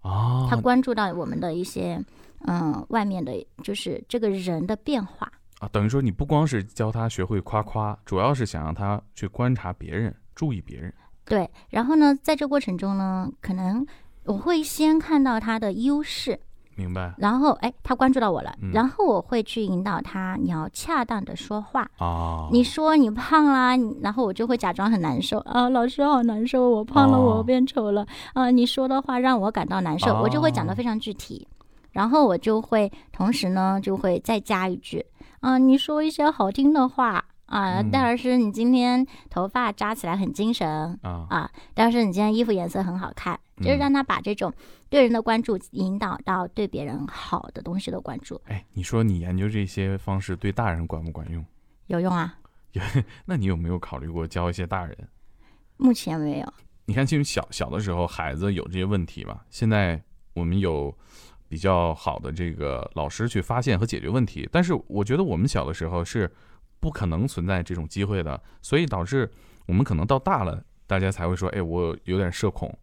啊，他关注到我们的一些嗯外面的，就是这个人的变化。啊，等于说你不光是教他学会夸夸，主要是想让他去观察别人，注意别人。对，然后呢，在这过程中呢，可能我会先看到他的优势，明白。然后哎，他关注到我了，嗯。然后我会去引导他，你要恰当的说话。啊？你说你胖啦，然后我就会假装很难受。啊，老师好难受，我胖了，哦我变丑了。啊，你说的话让我感到难受，我就会讲得哦非常具体，然后我就会同时呢就会再加一句啊，你说一些好听的话啊，嗯戴老师你今天头发扎起来很精神啊，啊，戴老师你今天衣服颜色很好看，就是嗯让他把这种对人的关注引导到对别人好的东西的关注，哎，你说你研究这些方式对大人管不管用？(laughs) 有用啊？(laughs) 那你有没有考虑过教一些大人？目前没有，你看，其实小小的时候孩子有这些问题吧，现在我们有比较好的这个老师去发现和解决问题，但是我觉得我们小的时候是不可能存在这种机会的，所以导致我们可能到大了，大家才会说，哎，我有点社恐，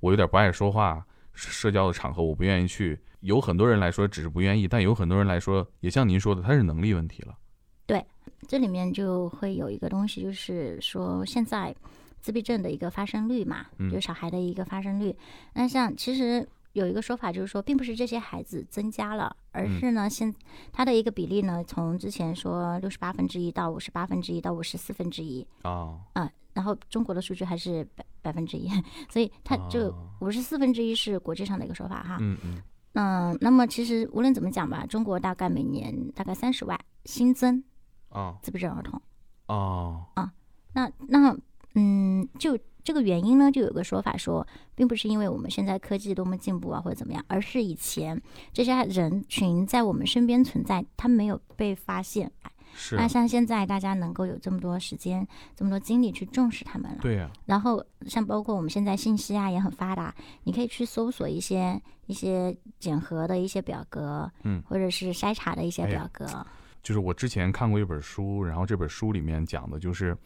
我有点不爱说话，社交的场合我不愿意去。有很多人来说只是不愿意，但有很多人来说，也像您说的，他是能力问题了。对这里面就会有一个东西，就是说现在自闭症的一个发生率嘛，嗯就是小孩的一个发生率。那像其实有一个说法，就是说，并不是这些孩子增加了，而嗯。是呢，现它的一个比例呢，从之前说六十八分之一到五十八分之一到五十四分之一啊，啊，然后中国的数据还是百百分之一，所以它就啊五十四分之一是国际上的一个说法哈。嗯嗯。嗯，那么其实无论怎么讲吧，中国大概每年大概三十万新增啊自闭症儿童。啊那那嗯，就这个原因呢，就有个说法说，并不是因为我们现在科技多么进步啊，或者怎么样，而是以前这些人群在我们身边存在，他没有被发现。是那像现在大家能够有这么多时间、这么多精力去重视他们了，对呀、然后像包括我们现在信息啊也很发达，你可以去搜索一些一些检核的一些表格，嗯，或者是筛查的一些表格，就是我之前看过一本书，然后这本书里面讲的就是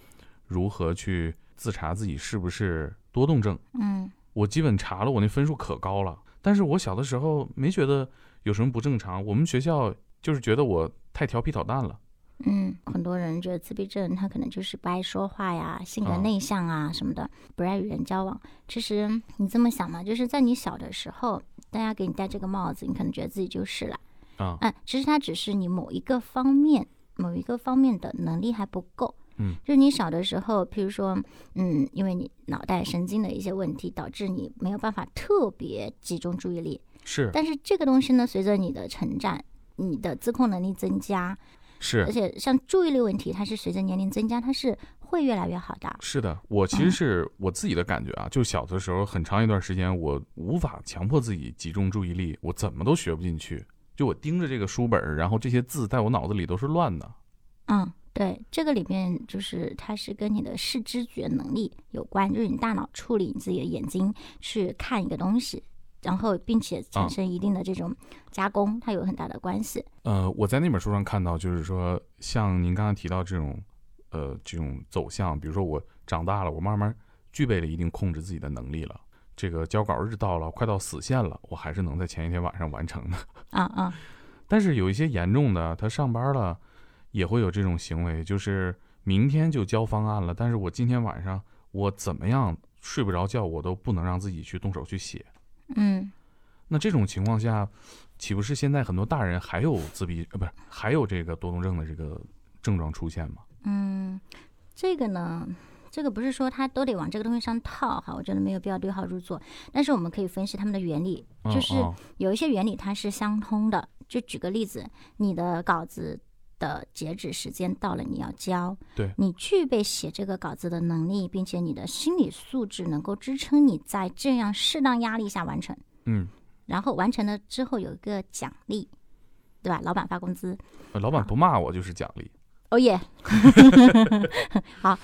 如何去自查自己是不是多动症。嗯我基本查了，我那分数可高了，但是我小的时候没觉得有什么不正常。我们学校就是觉得我太调皮捣蛋了。嗯，很多人觉得自闭症他可能就是不爱说话呀，性格啊内向啊什么的，不爱与人交往。其实你这么想嘛，就是在你小的时候，大家给你戴这个帽子，你可能觉得自己就是了。啊嗯，其实它只是你某一个方面、某一个方面的能力还不够。嗯，就是你小的时候，譬如说，嗯，因为你脑袋神经的一些问题，导致你没有办法特别集中注意力。是但是这个东西呢，随着你的成长，你的自控能力增加，是而且像注意力问题，它是随着年龄增加，它是会越来越好的。是的，我其实是我自己的感觉啊，就小的时候很长一段时间，我无法强迫自己集中注意力，我怎么都学不进去。就我盯着这个书本儿，然后这些字在我脑子里都是乱的。嗯，对，这个里面就是它是跟你的视知觉能力有关，就是你大脑处理你自己的眼睛去看一个东西，然后并且产生一定的这种加工，它有很大的关系。呃，我在那本书上看到，就是说，像您刚刚提到这种，呃，这种走向，比如说我长大了，我慢慢具备了一定控制自己的能力了。这个交稿日到了，快到死线了，我还是能在前一天晚上完成的。啊啊，(laughs) 但是有一些严重的，他上班了也会有这种行为，就是明天就交方案了，但是我今天晚上我怎么样睡不着觉，我都不能让自己去动手去写。嗯那这种情况下，岂不是现在很多大人还有自闭呃，不是还有这个多动症的这个症状出现吗？嗯，这个呢。这个不是说他都得往这个东西上套哈，我觉得没有必要对号入座。但是我们可以分析他们的原理，嗯就是哦有一些原理它是相通的。就举个例子，你的稿子的截止时间到了，你要交，对。你具备写这个稿子的能力，并且你的心理素质能够支撑你在这样适当压力下完成，嗯，然后完成了之后有一个奖励，对吧？老板发工资，呃老板不骂我就是奖励。哦耶，(laughs) 好。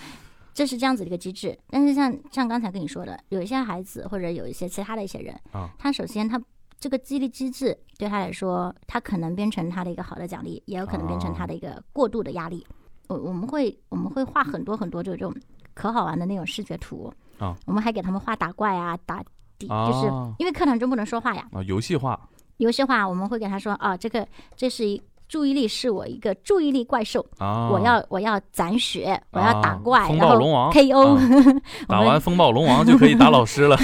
这是这样子的一个机制，但是像像刚才跟你说的，有一些孩子或者有一些其他的一些人，啊。他首先他这个激励机制对他来说，他可能变成他的一个好的奖励，也有可能变成他的一个过度的压力。我我们会我们会画很多很多这种可好玩的那种视觉图啊，我们还给他们画打怪啊、打底，就是啊因为课堂中不能说话呀。啊，游戏化游戏化我们会给他说啊，这个这是一注意力是我一个注意力怪兽，啊，我要我要攒血，我要打啊怪，风然后暴龙王。KO，、啊。(laughs) 打完风暴龙王就可以打老师了。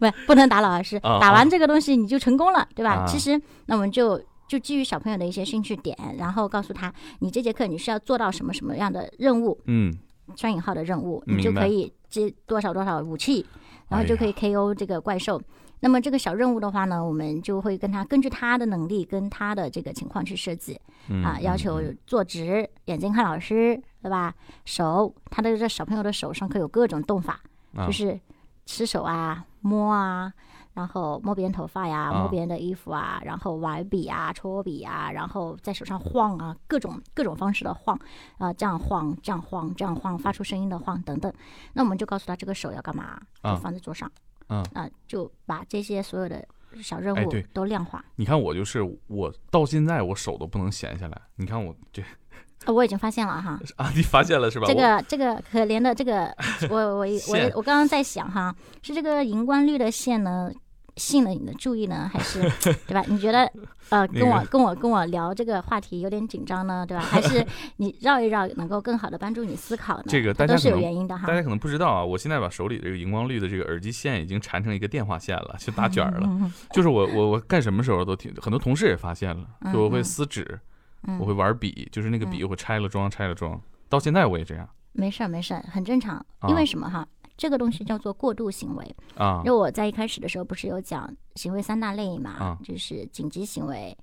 不 (laughs) 不能打老师，啊打完这个东西你就成功了，对吧？啊。其实那我们就就基于小朋友的一些兴趣点，然后告诉他，你这节课你是要做到什么什么样的任务，嗯，双引号的任务，你就可以接多少多少武器，然后就可以 KO 这个怪兽。那么这个小任务的话呢，我们就会跟他根据他的能力跟他的这个情况去设计。嗯啊，要求嗯坐直，眼睛看老师，对吧？手，他的这小朋友的手上可有各种动法，啊。就是吃手啊、摸啊，然后摸别人头发呀、啊。摸别人的衣服啊，然后玩笔啊、戳笔啊，然后在手上晃啊，各种各种方式的晃啊、这样晃、这样晃、这样晃，发出声音的晃等等。那我们就告诉他这个手要干嘛，放在桌上，啊啊，就把这些所有的小任务都量化。你看我就是我到现在我手都不能闲下来。你看我这呃我已经发现了哈，(laughs) 啊，你发现了是吧？这我个这个可怜的这个，我我我 (laughs) 线我刚刚在想哈，是这个荧光绿的线呢吸引了你的注意呢，还是 (laughs) 对吧？你觉得呃跟我跟我跟我聊这个话题有点紧张呢，对吧？还是 (laughs) 你绕一绕能够更好的帮助你思考呢？这个大家都是有原因的哈大。家可能不知道啊，我现在把手里的这个荧光绿的这个耳机线已经缠成一个电话线了，就打卷儿了。(laughs) 就是我我我干什么时候都挺，很多同事也发现了，嗯就我会嗯撕纸，嗯我会玩笔，就是那个笔我拆了装，拆了装。到现在我也这样没事儿没事儿，很正常。啊因为什么哈？这个东西叫做过度行为。啊因为我在一开始的时候不是有讲行为三大类嘛，啊就是紧急行为、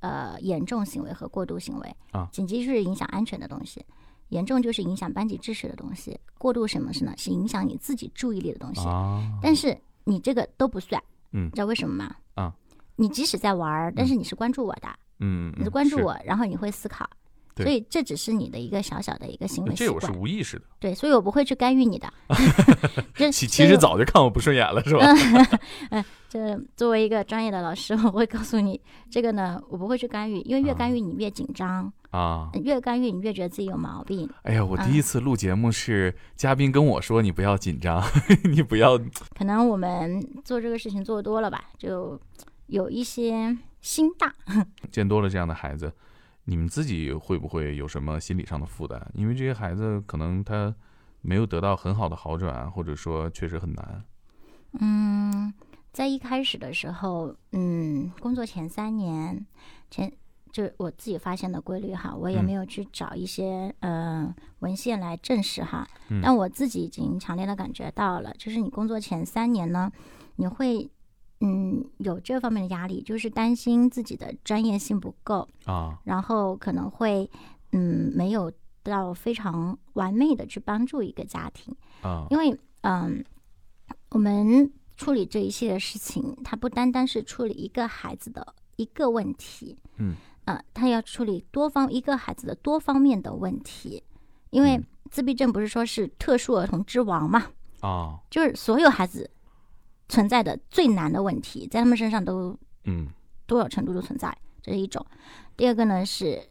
呃严重行为和过度行为。啊紧急就是影响安全的东西，严重就是影响班级秩序的东西，过度什么是呢？是影响你自己注意力的东西。啊，但是你这个都不算，嗯你知道为什么吗？啊，你即使在玩儿，但是你是关注我的，嗯，你是关注我，然后你会思考。对所以这只是你的一个小小的一个行为习这我是，无意识的。对，所以我不会去干预你的。(laughs) 这其其实早就看我不顺眼了，是吧？(laughs) 嗯这作为一个专业的老师，(laughs) 我会告诉你，这个呢，我不会去干预，因为越干预你越紧张，啊，越干预你越觉得自己有毛病。哎呀，我嗯第一次录节目是嘉宾跟我说，你不要紧张，你不要可能我们做这个事情做多了吧，就有一些心大。见多了这样的孩子，你们自己会不会有什么心理上的负担？因为这些孩子可能他没有得到很好的好转，或者说确实很难。嗯，在一开始的时候，嗯，工作前三年，前就我自己发现的规律哈，我也嗯没有去找一些呃文献来证实哈，嗯但我自己已经强烈的感觉到了，就是你工作前三年呢，你会嗯有这方面的压力，就是担心自己的专业性不够，啊，然后可能会嗯没有到非常完美的去帮助一个家庭。啊，因为嗯，我们处理这一系列事情，它不单单是处理一个孩子的一个问题，嗯，呃，他要处理多方一个孩子的多方面的问题，因为嗯。自闭症不是说是特殊儿童之王嘛，啊，就是所有孩子存在的最难的问题，在他们身上都嗯多少程度都存在，这是一种。第二个呢是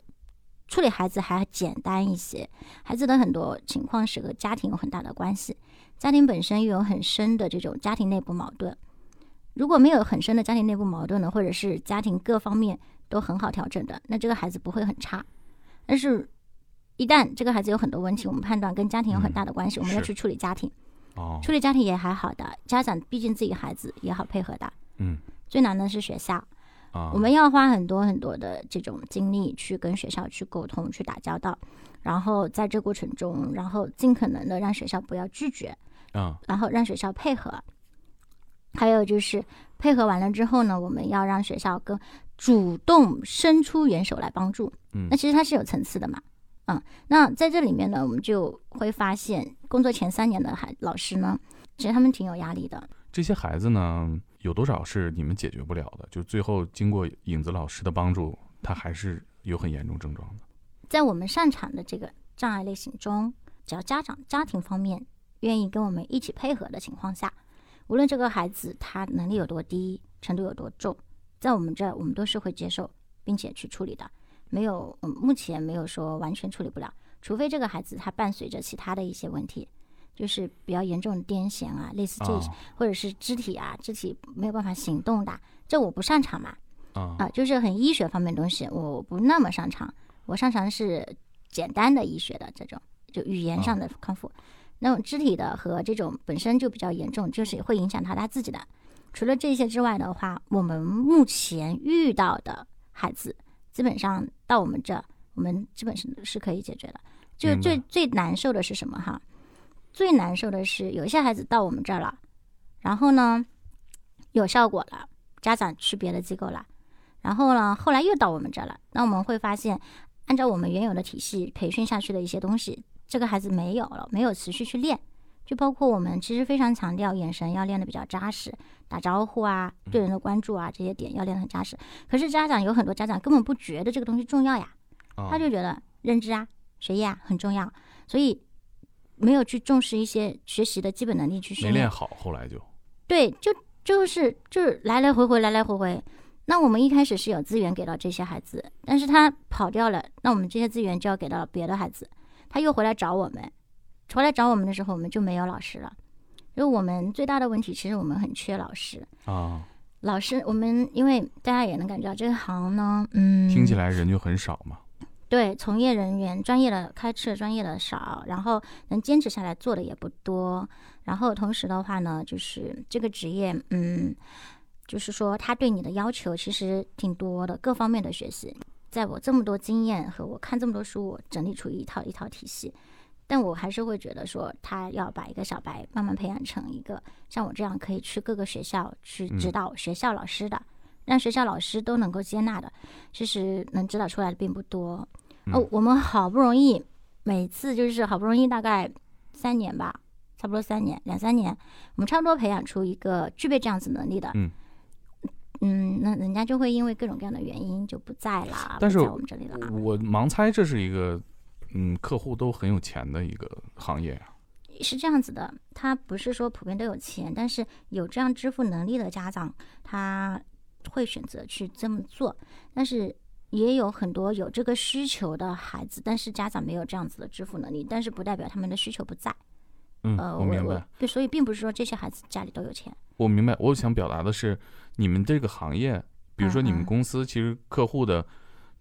处理孩子还简单一些，孩子的很多情况是和家庭有很大的关系，家庭本身又有很深的这种家庭内部矛盾。如果没有很深的家庭内部矛盾呢，或者是家庭各方面都很好调整的，那这个孩子不会很差。但是，一旦这个孩子有很多问题，我们判断跟家庭有很大的关系，我们要去处理家庭。哦，处理家庭也还好的，家长毕竟自己孩子也好配合的。嗯。最难的是学校，啊，我们要花很多很多的这种精力去跟学校去沟通、去打交道，然后在这过程中，然后尽可能的让学校不要拒绝，啊。然后让学校配合。还有就是配合完了之后呢，我们要让学校更主动伸出援手来帮助。嗯。那其实它是有层次的嘛，嗯，那在这里面呢，我们就会发现，工作前三年的孩老师呢，其实他们挺有压力的。这些孩子呢，有多少是你们解决不了的？就最后经过影子老师的帮助，他还是有很严重症状的。在我们擅长的这个障碍类型中，只要家长家庭方面愿意跟我们一起配合的情况下，无论这个孩子他能力有多低，程度有多重，在我们这儿我们都是会接受并且去处理的，没有，嗯，目前没有说完全处理不了，除非这个孩子他伴随着其他的一些问题。就是比较严重的癫痫啊，类似这些，啊或者是肢体啊，肢体没有办法行动的，这我不擅长嘛。啊啊，就是很医学方面的东西，我不那么擅长。我擅长是简单的医学的这种，就语言上的康复。那种肢体的和这种本身就比较严重，就是会影响到他自己的。除了这些之外的话，我们目前遇到的孩子，基本上到我们这，我们基本上是可以解决的。就最最难受的是什么哈？最难受的是有一些孩子到我们这儿了，然后呢有效果了，家长去别的机构了。然后呢，后来又到我们这儿了。那我们会发现，按照我们原有的体系培训下去的一些东西，这个孩子没有了，没有持续去练。就包括我们其实非常强调眼神要练得比较扎实，打招呼啊、对人的关注啊这些点要练得很扎实。可是家长有很多家长根本不觉得这个东西重要呀，啊他就觉得认知啊、学业啊很重要，所以没有去重视一些学习的基本能力去训练没练。好，后来就对，就就是就是来来回回，来来回回。那我们一开始是有资源给到这些孩子，但是他跑掉了，那我们这些资源就要给到别的孩子，他又回来找我们，回来找我们的时候，我们就没有老师了。就我们最大的问题，其实我们很缺老师。啊，老师，我们因为大家也能感觉到这个行呢，嗯，听起来人就很少嘛。对，从业人员专业的开车专业的少，然后能坚持下来做的也不多。然后同时的话呢，就是这个职业，嗯，就是说他对你的要求其实挺多的，各方面的学习。在我这么多经验和我看这么多书，我整理出一套一套体系。但我还是会觉得说，他要把一个小白慢慢培养成一个像我这样可以去各个学校去指导学校老师的，让学校老师都能够接纳的，其实能指导出来的并不多。嗯哦，我们好不容易，每次就是好不容易大概三年吧，差不多三年两三年，我们差不多培养出一个具备这样子能力的。嗯嗯那人家就会因为各种各样的原因就不在啦，但是不在我们这里了啊。我盲猜这是一个，嗯，客户都很有钱的一个行业呀。是这样子的，他不是说普遍都有钱，但是有这样支付能力的家长，他会选择去这么做。但是也有很多有这个需求的孩子，但是家长没有这样子的支付能力，但是不代表他们的需求不在。嗯，呃，我明白，对，所以并不是说这些孩子家里都有钱。我明白。我想表达的是，你们这个行业，比如说你们公司，其实客户的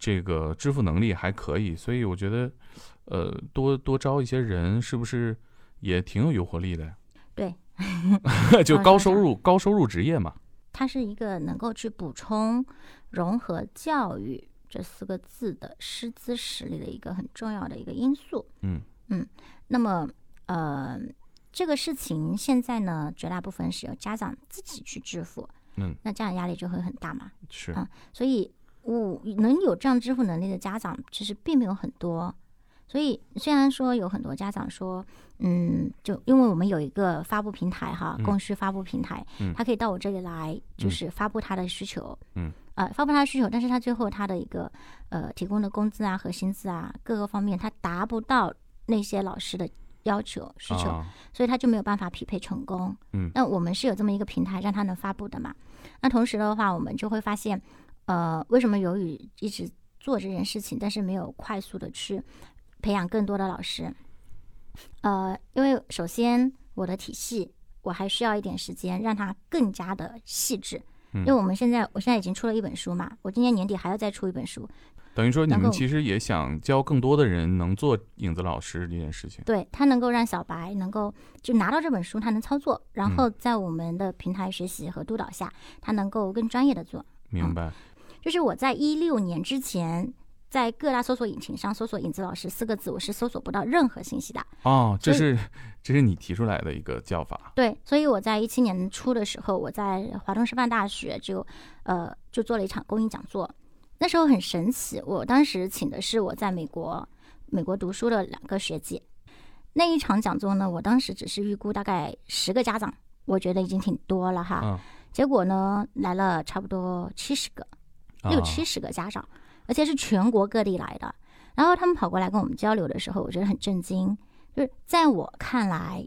这个支付能力还可以，所以我觉得，呃，多多招一些人，是不是也挺有诱惑力的呀？(laughs) 对，(laughs) 就高收入高收入职业嘛。它是一个能够去补充融合教育这四个字的师资实力的一个很重要的一个因素。嗯嗯那么，呃，这个事情现在呢，绝大部分是由家长自己去支付，嗯，那家长压力就会很大嘛。是啊所以，我能有这样支付能力的家长其实并没有很多。所以，虽然说有很多家长说，嗯，就因为我们有一个发布平台哈，嗯供需发布平台，嗯他可以到我这里来，就嗯是发布他的需求，嗯，呃，发布他的需求，但是他最后他的一个呃提供的工资啊和薪资啊各个方面，他达不到那些老师的要求需求，啊，所以他就没有办法匹配成功。嗯那我们是有这么一个平台让他能发布的嘛？那同时的话，我们就会发现，呃，为什么由于一直做这件事情，但是没有快速的去培养更多的老师？呃，因为首先我的体系我还需要一点时间让它更加的细致。嗯因为我们现在，我现在已经出了一本书嘛，我今年年底还要再出一本书，等于说你们其实也想教更多的人能做影子老师这件事情。对他能够让小白能够就拿到这本书，他能操作，然后在我们的平台学习和督导下，他能够更专业的做。明白，就是我在一六年之前，在各大搜索引擎上搜索“影子老师”四个字，我是搜索不到任何信息的。哦，这是这是你提出来的一个叫法。对，所以我在一七年初的时候，我在华东师范大学就呃就做了一场公益讲座。那时候很神奇，我当时请的是我在美国美国读书的两个学姐。那一场讲座呢，我当时只是预估大概十个家长，我觉得已经挺多了哈。嗯，结果呢，来了差不多七十个，六啊七十个家长，而且是全国各地来的。然后他们跑过来跟我们交流的时候，我觉得很震惊。就是在我看来，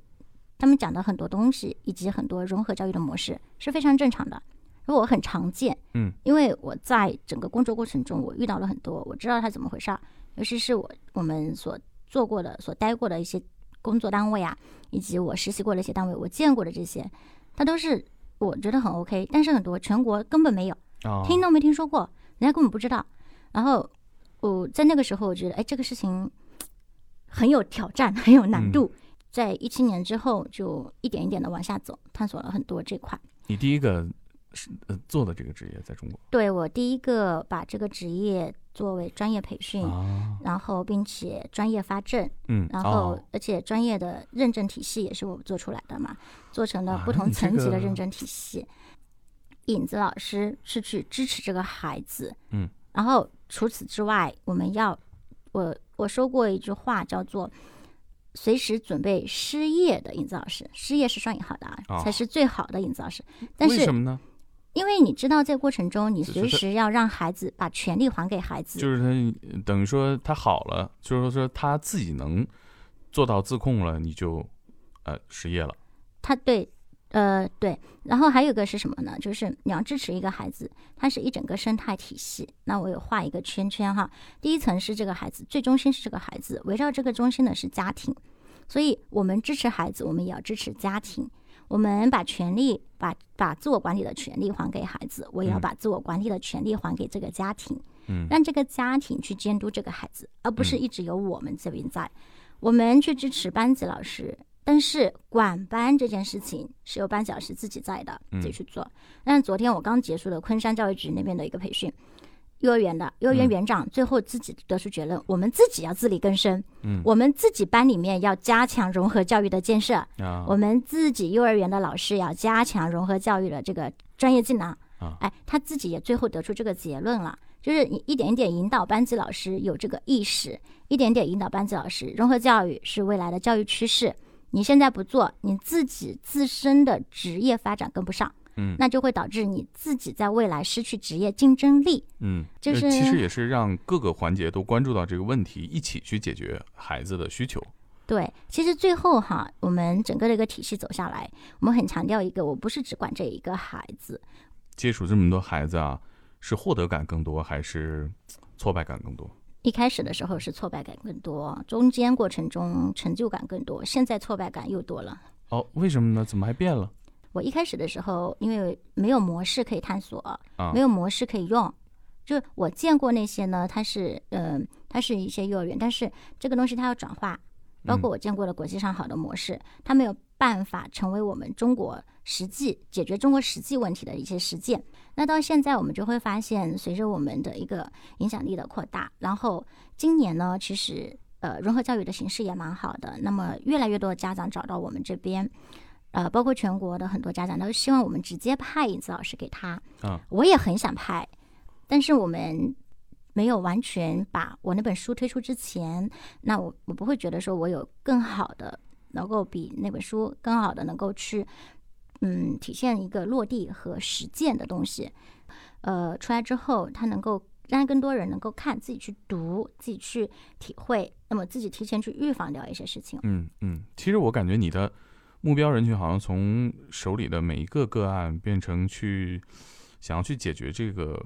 他们讲的很多东西以及很多融合教育的模式是非常正常的，而我很常见。嗯，因为我在整个工作过程中，我遇到了很多，我知道它怎么回事儿。尤其是我我们所做过的、所待过的一些工作单位啊，以及我实习过的一些单位，我见过的这些，它都是我觉得很 OK，但是很多全国根本没有，啊，听都没听说过，人家根本不知道。然后我在那个时候，我觉得，哎，这个事情很有挑战，(laughs) 很有难度。在一七年之后，就一点一点的往下走，探索了很多这块。你第一个是呃做的这个职业在中国对我第一个把这个职业作为专业培训，啊，然后并且专业发证，嗯，然后哦而且专业的认证体系也是我做出来的嘛，做成了啊不同层级的认证体系。影子老师是去支持这个孩子，嗯，然后除此之外，我们要我我说过一句话叫做。随时准备失业的影子老师，失业是双引号的啊，哦才是最好的影子老师。但是为什么呢？因为你知道，在过程中，你随时要让孩子把权利还给孩子，就是他等于说他好了，就是说他自己能做到自控了，你就呃失业了。他对，呃对，然后还有一个是什么呢？就是你要支持一个孩子，它是一整个生态体系。那我有画一个圈圈哈，第一层是这个孩子，最中心是这个孩子，围绕这个中心的是家庭。所以我们支持孩子，我们也要支持家庭。我们把权利，把把自我管理的权利还给孩子，我也要嗯把自我管理的权利还给这个家庭。嗯让这个家庭去监督这个孩子，而不是嗯一直由我们这边在。我们去支持班级老师，但是管班这件事情是由班级老师自己在的，嗯自己去做。但是昨天我刚结束了昆山教育局那边的一个培训，幼儿园的幼儿园嗯园长最后自己得出结论：我们自己要自力更生，嗯我们自己班里面要加强融合教育的建设，啊，我们自己幼儿园的老师要加强融合教育的这个专业技能。啊哎，他自己也最后得出这个结论了，就是你一点一点引导班级老师有这个意识，一点点引导班级老师，融合教育是未来的教育趋势。你现在不做，你自己自身的职业发展跟不上，嗯那就会导致你自己在未来失去职业竞争力。嗯，呃就是其实也是让各个环节都关注到这个问题，一起去解决孩子的需求。对，其实最后哈，我们整个的一个体系走下来，我们很强调一个，我不是只管这一个孩子，接触这么多孩子啊，是获得感更多还是挫败感更多？一开始的时候是挫败感更多，中间过程中成就感更多，现在挫败感又多了。哦，为什么呢？怎么还变了我一开始的时候，因为没有模式可以探索，啊没？有模式可以用，就我见过那些呢，它是嗯、呃，它是一些幼儿园，但是这个东西它要转化，包括我见过的国际上好的模式，它没有办法成为我们中国实际解决中国实际问题的一些实践。那到现在，我们就会发现，随着我们的一个影响力的扩大，然后今年呢，其实呃融合教育的形式也蛮好的，那么越来越多的家长找到我们这边。呃，包括全国的很多家长都希望我们直接派影子老师给他，啊我也很想派，但是我们没有完全把我那本书推出之前，那我我不会觉得说我有更好的能够比那本书更好的能够去嗯体现一个落地和实践的东西，呃，出来之后它能够让更多人能够看自己去读，自己去体会，那么自己提前去预防掉一些事情。嗯嗯，其实我感觉你的目标人群好像从手里的每一个个案变成去想要去解决这个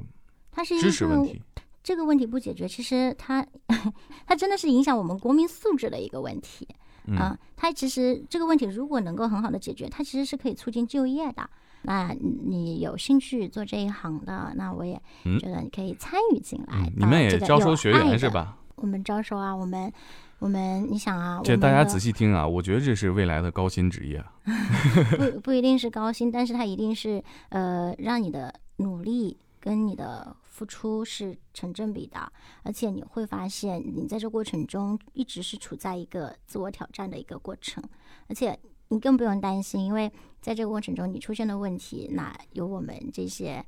它是一知识个问题。这个问题不解决，其实它 (laughs) 它真的是影响我们国民素质的一个问题。嗯啊，它其实这个问题如果能够很好的解决，它其实是可以促进就业的。那你有兴趣做这一行的，那我也嗯觉得你可以参与进来。嗯，你们也招收学员是吧？我们招收啊，我们我们，你想啊，这大家仔细细听啊，我觉得这是未来的高薪职业啊。(laughs) 不不一定是高薪，但是它一定是呃让你的努力跟你的付出是成正比的，而且你会发现你在这过程中一直是处在一个自我挑战的一个过程，而且你更不用担心，因为在这个过程中你出现的问题，那有我们这些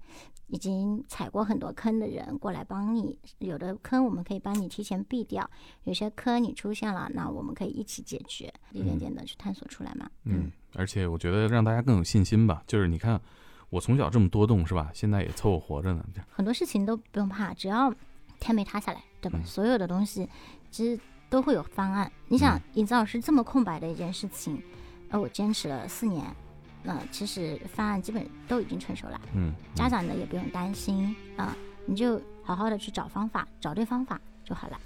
已经踩过很多坑的人过来帮你，有的坑我们可以帮你提前避掉，有些坑你出现了，那我们可以一起解决，一点点的去探索出来嘛。嗯，而且我觉得让大家更有信心吧，就是你看我从小这么多动是吧？现在也凑合活着呢。这很多事情都不用怕，只要天没塌下来，对吧？嗯所有的东西其实都会有方案。你想嗯，尹子老师这么空白的一件事情，而我坚持了四年，那、其实方案基本都已经成熟了，嗯，家长呢也不用担心啊、你就好好的去找方法，找对方法就好了。